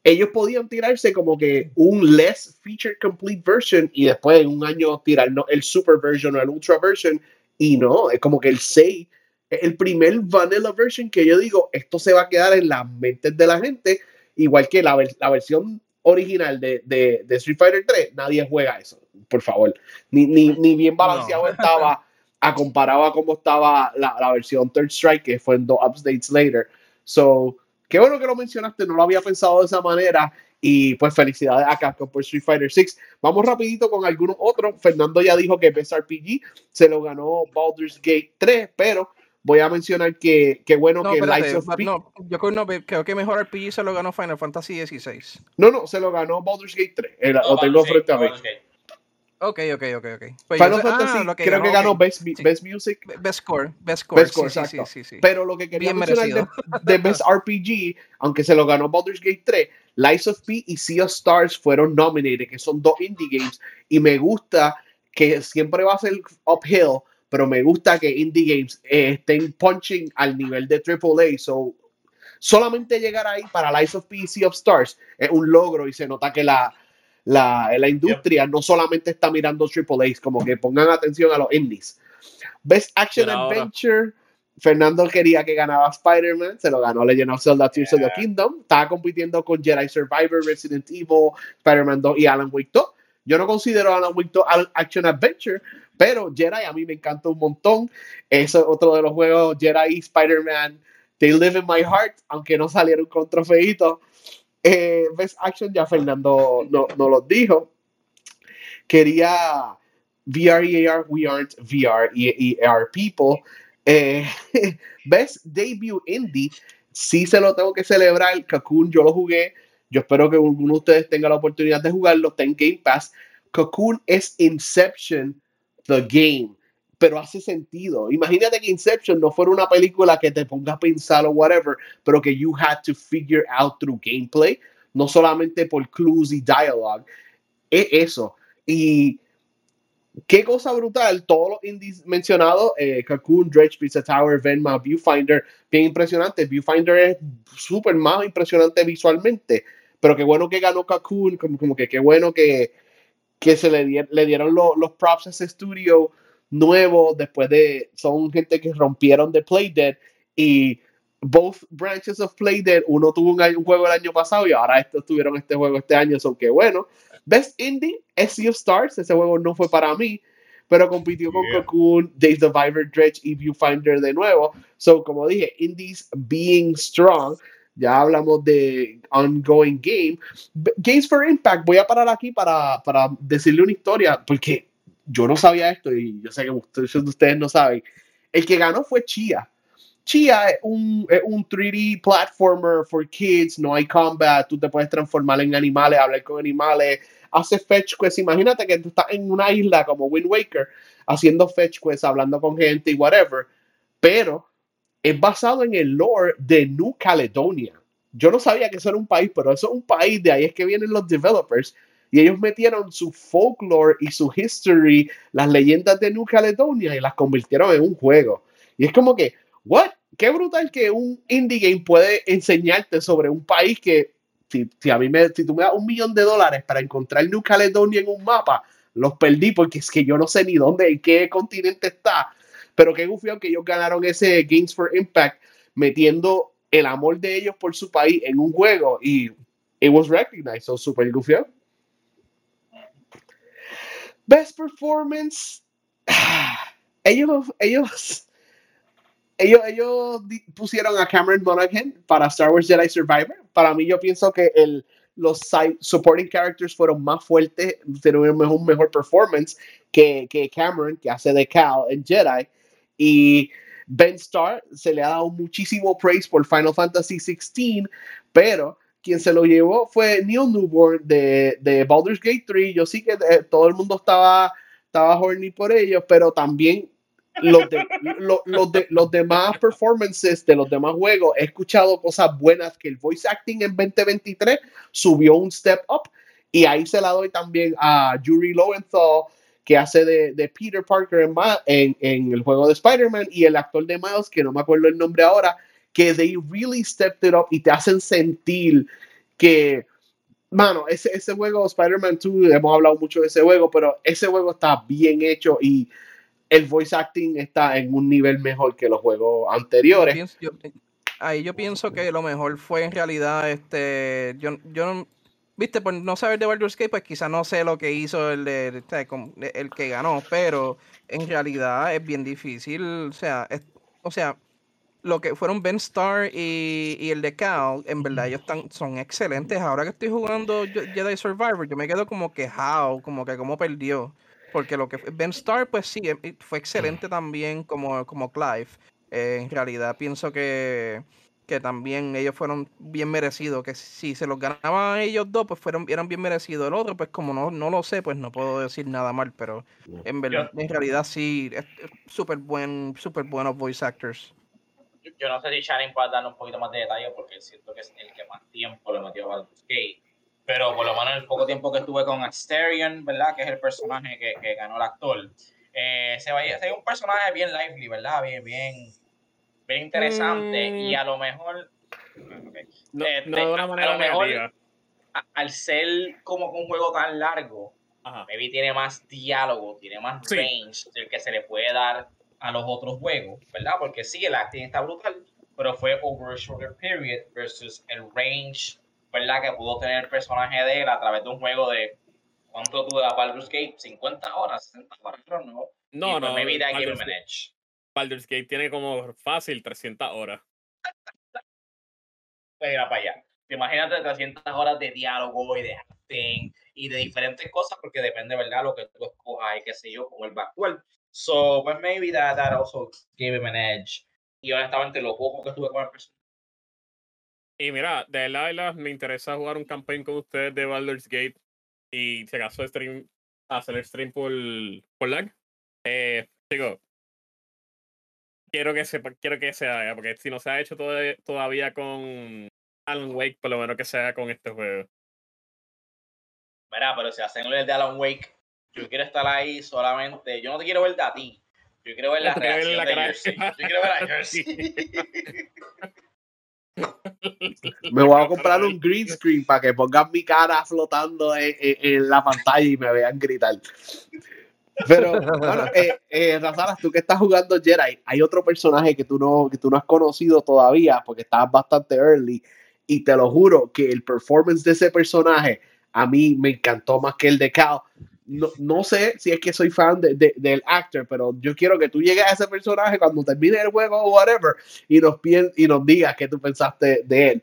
ellos podían tirarse como que un less feature complete version y después en un año tirarnos el super version o el ultra version y no, es como que el 6 es el primer vanilla version que yo digo, esto se va a quedar en las mentes de la gente, igual que la, la versión original de, de, de, Street Fighter 3, nadie juega eso, por favor. Ni, ni, ni bien balanceado estaba a comparado a cómo estaba la, la, versión Third Strike, que fue en dos updates later. So, Qué bueno que lo mencionaste, no lo había pensado de esa manera. Y pues felicidades a Capcom por Street Fighter 6. Vamos rapidito con algunos otros. Fernando ya dijo que Best RPG se lo ganó Baldur's Gate 3, pero voy a mencionar que qué bueno que espérate, of P no, yo creo, no, creo, que mejor RPG se lo ganó Final Fantasy XVI. No, no, se lo ganó Baldur's Gate 3. lo tengo frente a mí. Ok, ok, ok, ok. Pues Final Fantasy ah, creo que ganó Best, Best, Music. Best Score. Best Score, Best score sí, exacto. Sí, sí, Pero lo que quería mencionar de, *laughs* de, Best RPG, aunque se lo ganó Baldur's Gate 3, Lies of P y Sea of Stars fueron nominated, que son dos indie games. Y me gusta que siempre va a ser uphill, pero me gusta que indie games eh, estén punching al nivel de AAA. So, solamente llegar ahí para Lies of P y Sea of Stars es un logro y se nota que la la, la industria no solamente está mirando Triple A, como que pongan atención a los indies. Best Action Adventure. Fernando quería que ganaba Spider-Man, se lo ganó Legend of Zelda Tears of the Kingdom. Estaba compitiendo con Jedi Survivor, Resident Evil, Spider-Man 2 y Alan Wake 2. Yo no considero Alan Wake 2 Action Adventure, pero Jedi a mí me encanta un montón. Es otro de los juegos Jedi Spider-Man. They live in my heart, aunque no salieron con trofeitos. Eh, Best Action, ya Fernando no, no lo dijo. Quería VR y AR, we aren't VR y, AR people. Eh, *laughs* Best Debut Indie, sí se lo tengo que celebrar. Cocoon, yo lo jugué. Yo espero que alguno de ustedes tenga la oportunidad de jugarlo. Está en Game Pass. Cocoon es Inception, the game pero hace sentido. Imagínate que Inception no fuera una película que te ponga a pensar o whatever, pero que you had to figure out through gameplay, no solamente por clues y dialogue. Es eso. Y qué cosa brutal, todos los indies mencionados, eh, Cocoon, Dredge, Pizza Tower, Venma, Viewfinder, bien impresionante. Viewfinder es súper más impresionante visualmente, pero qué bueno que ganó Cocoon, como, como que qué bueno que, que se le, le dieron los props a ese estudio nuevo después de, son gente que rompieron de Playdead y both branches of Playdead, uno tuvo un, un, juego el año pasado y ahora estos tuvieron este juego este año, son que bueno. Best Indie, Sea of Stars, ese juego no fue para mí, pero compitió con. Cocoon, Days of Viver, Dredge y Viewfinder de nuevo. So, como dije, Indies being strong. Ya hablamos de ongoing game. Games for Impact, voy a parar aquí para, para decirle una historia, porque yo no sabía esto y yo sé que muchos de ustedes no saben. El que ganó fue Chia. Chia es un, es un 3D platformer for kids, no hay combat, tú te puedes transformar en animales, hablar con animales, hace fetch quests. Imagínate que tú estás en una isla como Wind Waker haciendo fetch quests, hablando con gente y whatever, pero es basado en el lore de New Caledonia. Yo no sabía que eso era un país, pero eso es un país, de ahí es que vienen los developers. Y ellos metieron su folklore y su history, las leyendas de New Caledonia, y las convirtieron en un juego. Y es como que, ¿what? Qué brutal que un indie game puede enseñarte sobre un país que, si, a mí me, si tú me das un millón de dólares para encontrar New Caledonia en un mapa, los perdí porque es que yo no sé ni dónde, en qué continente está. Pero qué gufiado que ellos ganaron ese Games for Impact metiendo el amor de ellos por su país en un juego y it was recognized, so super gufiado. Best performance. *sighs* Ellos, ellos, ellos, ellos pusieron a Cameron Monaghan para Star Wars Jedi Survivor. Para mí, yo pienso que el, los side supporting characters fueron más fuertes, tuvieron un mejor performance que, que Cameron, que hace de Cal en Jedi. Y Ben Starr se le ha dado muchísimo praise por Final Fantasy XVI, pero quien se lo llevó fue Neil Newborn de, de Baldur's Gate 3. Yo sí que eh, todo el mundo estaba, estaba horny por ellos, pero también los, de, *laughs* lo, los, de, los demás performances de los demás juegos, he escuchado cosas buenas que el voice acting en 2023 subió un step up y ahí se la doy también a Yuri Lowenthal que hace de, Peter Parker en, el juego de Spider-Man y el actor de Miles, que no me acuerdo el nombre ahora, que they really stepped it up y te hacen sentir que, mano, ese, ese juego Spider-Man 2, hemos hablado mucho de ese juego, pero ese juego está bien hecho y el voice acting está en un nivel mejor que los juegos anteriores. Ahí yo pienso que lo mejor fue en realidad, este, yo, yo no, viste, por no saber de Baldur's Gate, pues quizás no sé lo que hizo el, de, el que ganó, pero en realidad es bien difícil, o sea, o sea, lo que fueron Ben Starr y, y, el de Cal, en verdad ellos están, son excelentes. Ahora que estoy jugando Jedi Survivor, yo me quedo como que how, como que como perdió. Porque lo que Ben Starr, pues sí, fue excelente también como, como Clive. Eh, en realidad pienso que, que también ellos fueron bien merecidos. Que si se los ganaban ellos dos, pues fueron, eran bien merecidos. El otro, pues como no, no lo sé, pues no puedo decir nada mal. Pero en, verdad, en realidad sí, es súper buen, súper buenos voice actors. Yo no sé si Shannon puede darnos un poquito más de detalle porque siento que es el que más tiempo le metió a Baldur's Gate pero por lo menos el poco tiempo que estuve con Asterion, ¿verdad? Que es el personaje que, que ganó el actor. Eh, se veía, se un personaje bien lively, ¿verdad? Bien, bien, bien interesante. Mm. Y a lo mejor. Okay. No, eh, no, de una manera a lo mejor, a, al ser como un juego tan largo, Ajá. maybe tiene más diálogo, tiene más sí. range del que se le puede dar a los otros juegos, ¿verdad? Porque sí, el acting está brutal, pero fue over a shorter period versus el range ¿verdad? Que pudo tener el personaje de él a través de un juego de. ¿Cuánto tuvo a Baldur's Gate? ¿50 horas? ¿60 horas? No, no. no maybe that Baldur's, gave him an edge. Baldur's Gate tiene como fácil 300 horas. Mira para allá. Imagínate 300 horas de diálogo y de acting y de diferentes cosas, porque depende, ¿verdad? Lo que tú escojas y qué sé yo, con el backworld. So, pues maybe that, that also gave him an edge. Y honestamente, lo poco que estuve con el personaje y mira, de de verdad, me interesa jugar un campaign con ustedes de Baldur's Gate y si acaso stream, hacer el stream por, por lag. Eh, digo, quiero que, sepa, quiero que se haga, porque si no se ha hecho todo, todavía con Alan Wake, por lo menos que se haga con este juego. Mira, pero si hacen el de Alan Wake, yo quiero estar ahí solamente, yo no te quiero ver a ti, yo quiero ver la reacción la de Jersey. Yo quiero ver a *laughs* Jersey. Me voy a comprar un green screen para que pongan mi cara flotando en, en, en, la pantalla y me vean gritar. Pero, bueno, eh, eh, Razalas, tú que estás jugando Jedi, hay otro personaje que tú, no, que tú no has conocido todavía porque estás bastante early. Y te lo juro que el performance de ese personaje a mí me encantó más que el de Cal. No, no sé si es que soy fan de, de- del actor, pero yo quiero que tú llegues a ese personaje cuando termine el juego o whatever y nos, y nos digas qué tú pensaste de él.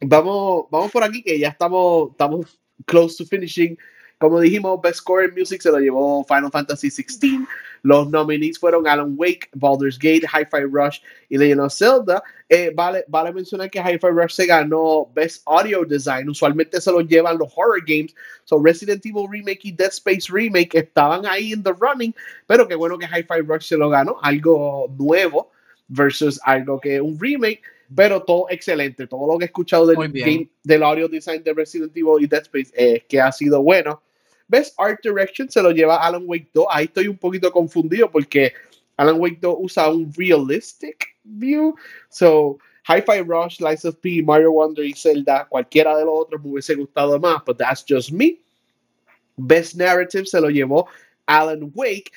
Vamos, vamos por aquí que ya estamos, estamos close to finishing. Como dijimos, Best Score in Music se lo llevó Final Fantasy XVI. Los nominees fueron Alan Wake, Baldur's Gate, Hi-Fi Rush y Legend of Zelda. Eh, vale, vale mencionar que Hi-Fi Rush se ganó Best Audio Design. Usualmente se lo llevan los horror games. So Resident Evil Remake y Dead Space Remake estaban ahí in the running. Pero qué bueno que Hi-Fi Rush se lo ganó. Algo nuevo versus algo que un remake. Pero todo excelente. Todo lo que he escuchado del, game, del audio design de Resident Evil y Dead Space es que ha sido bueno. Best Art Direction se lo lleva Alan Wake 2. Ahí estoy un poquito confundido porque Alan Wake 2 usa un realistic view. So, Hi-Fi Rush, Lies of P, Mario Wonder y Zelda, cualquiera de los otros me hubiese gustado más, but that's just me. Best Narrative se lo llevó Alan Wake.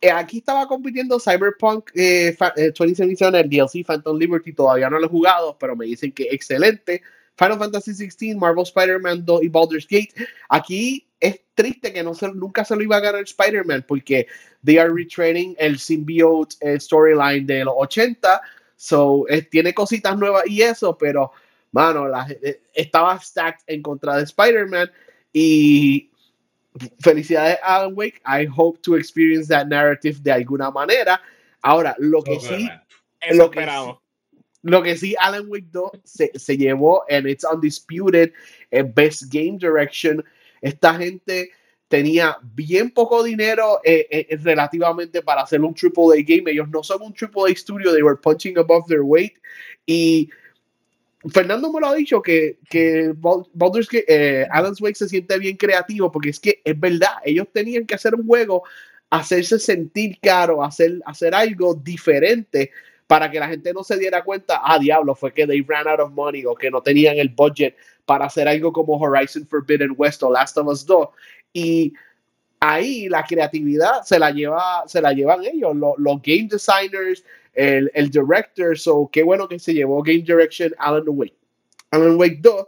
Eh, aquí estaba compitiendo Cyberpunk eh, fa- eh, 2077, el DLC Phantom Liberty, todavía no lo he jugado, pero me dicen que excelente. Final Fantasy XVI, Marvel Spider-Man 2 y Baldur's Gate. Aquí es triste que no se, nunca se lo iba a ganar Spider-Man porque they are retraining el symbiote eh, storyline de los 80. So, tiene cositas nuevas y eso, pero, mano, la, eh, estaba stacked en contra de Spider-Man y felicidades Alan Wake. I hope to experience that narrative de alguna manera. Ahora, lo que sí, man. Eso Lo que esperamos. lo que sí, Alan Wake 2 se, se llevó, and it's undisputed, eh, Best Game Direction. Esta gente tenía bien poco dinero eh, eh, relativamente para hacer un AAA game. Ellos no son un AAA studio, they were punching above their weight. Y Fernando me lo ha dicho que, que Bal- Baldur's Gate, eh, Alan's Wake se siente bien creativo porque es que es verdad, ellos tenían que hacer un juego, hacerse sentir caro, hacer, hacer algo diferente para que la gente no se diera cuenta, ah, diablo, fue que they ran out of money o que no tenían el budget para hacer algo como Horizon Forbidden West o Last of Us 2. Y ahí la creatividad se la, lleva, se la llevan ellos, los, game designers, el, el director, so qué bueno que se llevó Game Direction Alan Wake. Alan Wake 2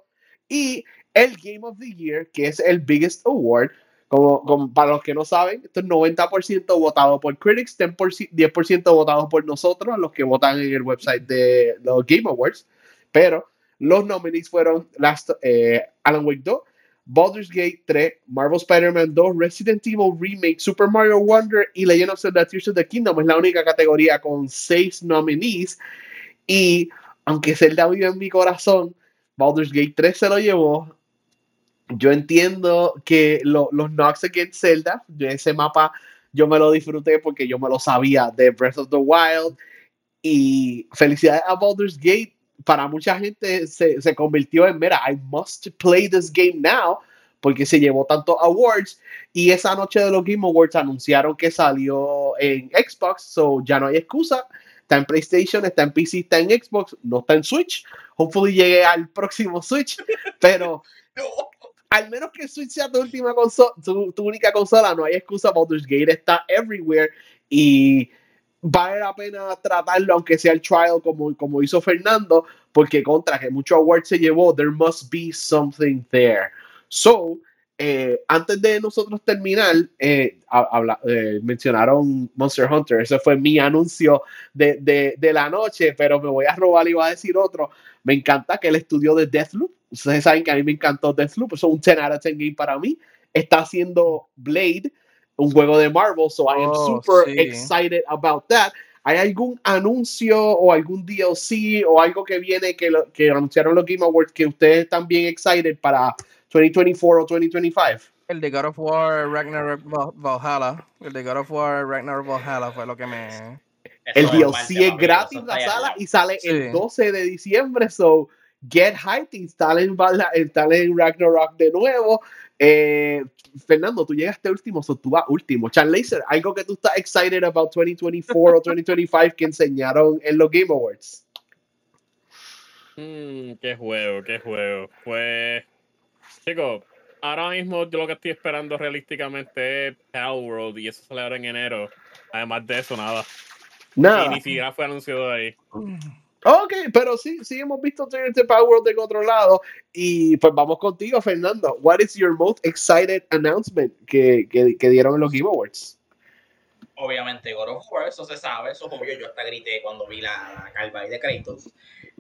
y el Game of the Year, que es el biggest award. Como, para los que no saben, esto es 90% votado por critics, 10%, 10% votado por nosotros, los que votan en el website de los Game Awards. Pero los nominees fueron Last, eh, Alan Wake 2, Baldur's Gate 3, Marvel Spider-Man 2, Resident Evil Remake, Super Mario Wonder y Legend of Zelda Tears of the Kingdom. Es la única categoría con seis nominees. Y aunque Zelda vive en mi corazón, Baldur's Gate 3 se lo llevó. Yo entiendo que lo- los knocks against Zelda, ese mapa yo me lo disfruté porque yo me lo sabía de Breath of the Wild. Y felicidades a Baldur's Gate. Para mucha gente se, se convirtió en, mira, I must play this game now porque se llevó tantos awards. Y esa noche de los Game Awards anunciaron que salió en Xbox, so ya no hay excusa. Está en PlayStation, está en PC, está en Xbox, no está en Switch. Hopefully llegue al próximo Switch, *laughs* pero *laughs* al menos que Switch sea tu última consola, tu, única consola, no hay excusa. Baldur's Gate está everywhere y vale la pena tratarlo, aunque sea el trial como, como hizo Fernando, porque contra que mucho award se llevó, there must be something there. So, eh, antes de nosotros terminar, eh, ha- habla- eh, mencionaron Monster Hunter, ese fue mi anuncio de, de, de la noche, pero me voy a robar y voy a decir otro. Me encanta que el estudio de Deathloop, ustedes saben que a mí me encantó Deathloop, eso es un 10 out of 10 game para mí. Está haciendo Blade, un juego de Marvel, so I am Oh, super sí. excited about that. ¿Hay algún anuncio o algún DLC o algo que viene que, lo- que anunciaron los Game Awards que ustedes están bien excited para 2024 o 2025? El de God of War Ragnarok Val- Valhalla. El de God of War Ragnarok Valhalla fue lo que me. El Eso DLC es gratis la sala allá. y sale Sí. el 12 de diciembre. So, get hyped, instalen, instalen Ragnarok de nuevo. Eh, Fernando, tú llegaste último, so tú vas último. Chan Laser, algo que tú estás excited about 2024 o 2025 que enseñaron en los Game Awards. Mm, qué juego, qué juego. Pues, chicos, ahora mismo yo lo que estoy esperando realísticamente es Pal World y eso sale ahora en enero. Además de eso, nada. Nada. Y ni siquiera fue anunciado ahí. Ok, pero sí, sí hemos visto trailers de Power World en otro lado. Y pues vamos contigo, Fernando. What is your most excited announcement que, que, que dieron en los Game Awards? Obviamente God of War, eso se sabe, eso es obvio. Yo hasta grité cuando vi la, calva de Kratos.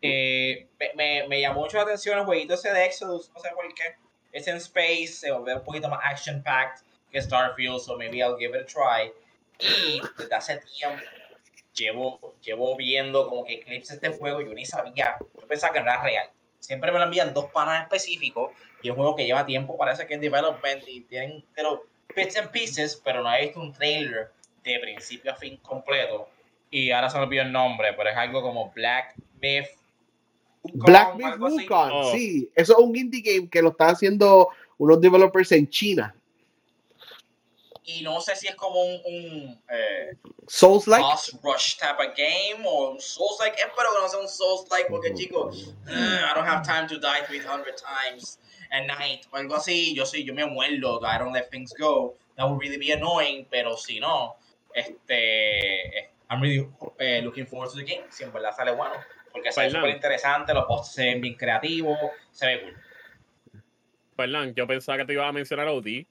Eh, me, me, me llamó mucho la atención el jueguito ese de Exodus, no sé por qué. Es en space, se vuelve un poquito más action-packed que Starfield, so maybe I'll give it a try. Y desde hace tiempo llevo, llevo viendo como que clips de este juego yo ni sabía, yo pensaba que no era real. Siempre me lo envían dos panas específicos y es un juego que lleva tiempo, parece que en development y tienen pero bits and pieces, pero no he visto un trailer de principio a fin completo. Y ahora se me olvidó el nombre, pero es algo como Black Myth. Wukong, Black Myth. Wukong, Oh. sí. Eso es un indie game que lo están haciendo unos developers en China. Y no sé si es como un, un eh, Souls like. boss rush type of game o un Souls like. Espero que no sea un Souls like porque chicos, eh, I don't have time to die 300 times a night o algo así. Yo sí, yo me muerdo. I don't let things go. That would really be annoying. Pero si no, este, eh, I'm really looking forward to the game. Si en verdad sale bueno. Porque se ve súper interesante, los bosses se ven bien creativos, se ve cool. Fernán, yo pensaba que te ibas a mencionar OD.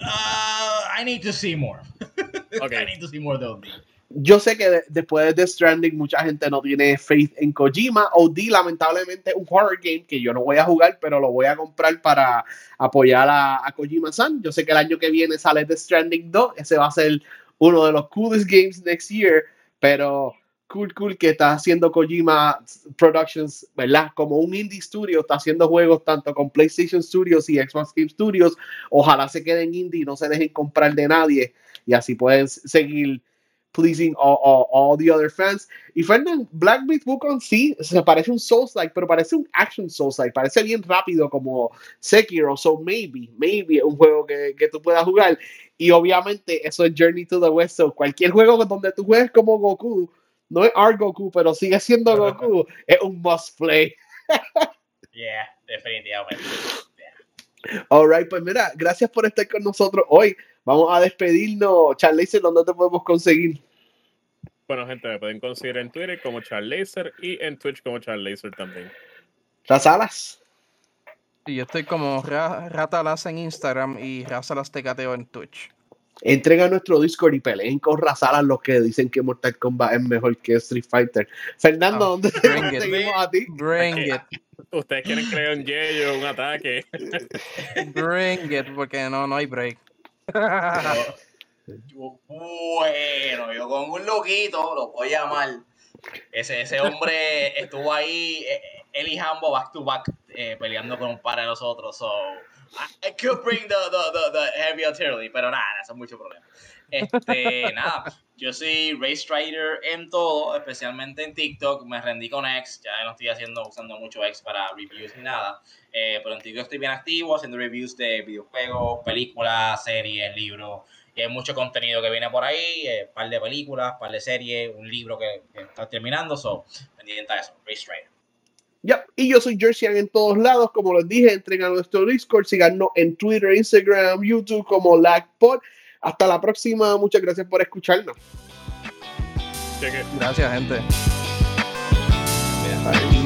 Uh, I need to see more. *laughs* I need to see more of those. Yo sé que de- después de Death Stranding mucha gente no tiene faith en Kojima. OD lamentablemente es un horror game que yo no voy a jugar, pero lo voy a comprar para apoyar a, a Kojima-san. Yo sé que el año que viene sale Death Stranding 2. Ese va a ser uno de los coolest games next year, pero cool, cool que está haciendo Kojima Productions, ¿verdad? Como un indie studio, está haciendo juegos tanto con PlayStation Studios y Xbox Game Studios. Ojalá se queden indie y no se dejen comprar de nadie y así pueden seguir pleasing all, the other fans. Y Fernand, Black Myth Wukong sí, se parece un Souls-like, pero parece un action Souls-like, parece bien rápido como Sekiro, so maybe, maybe un juego que, que tú puedas jugar. Y obviamente eso es Journey to the West, so cualquier juego donde tú juegues como Goku, no es Art Goku, pero sigue siendo Goku, es un must play. Yeah, definitivamente. Alright, pues mira, gracias por estar con nosotros hoy. Vamos a despedirnos. Charles, ¿dónde te podemos conseguir? Bueno, gente, me pueden conseguir en Twitter como Charlaser y en Twitch como Charlaser también. Las alas. Y yo estoy como Ra- Ratalas en Instagram y Razalas Tecateo en Twitch. Entren a nuestro Discord y peleen con Razalas los que dicen que Mortal Kombat es mejor que Street Fighter. Fernando, Ah, ¿dónde te bring it. conseguimos a ti? Bring it, Ustedes quieren crear un Yeyo, un ataque. bring it, porque no, no hay break. *laughs* Yo, bueno, yo con un loquito, lo puedo llamar. Ese, ese hombre estuvo ahí, eh, él y Hambo back to back, eh, peleando con un par de nosotros. So, I, I could bring the, the, the, the heavy artillery, pero nada, eso es mucho problema. Este, *laughs* nada, yo soy Race Rider en todo, especialmente en TikTok. Me rendí con X, ya no estoy haciendo, usando mucho X para reviews ni nada. Eh, pero en TikTok estoy bien activo, haciendo reviews de videojuegos, películas, series, libros. Y hay mucho contenido que viene por ahí, un par de películas, par de series, un libro que, que está terminando, so, pendiente a eso, Race Rider. Ya, Y yo soy Jerseyan en todos lados. Como les dije, entren a nuestro Discord, síganos en Twitter, Instagram, YouTube como LagPod. Hasta la próxima. Muchas gracias por escucharnos. Cheque. Gracias, gente. Bye.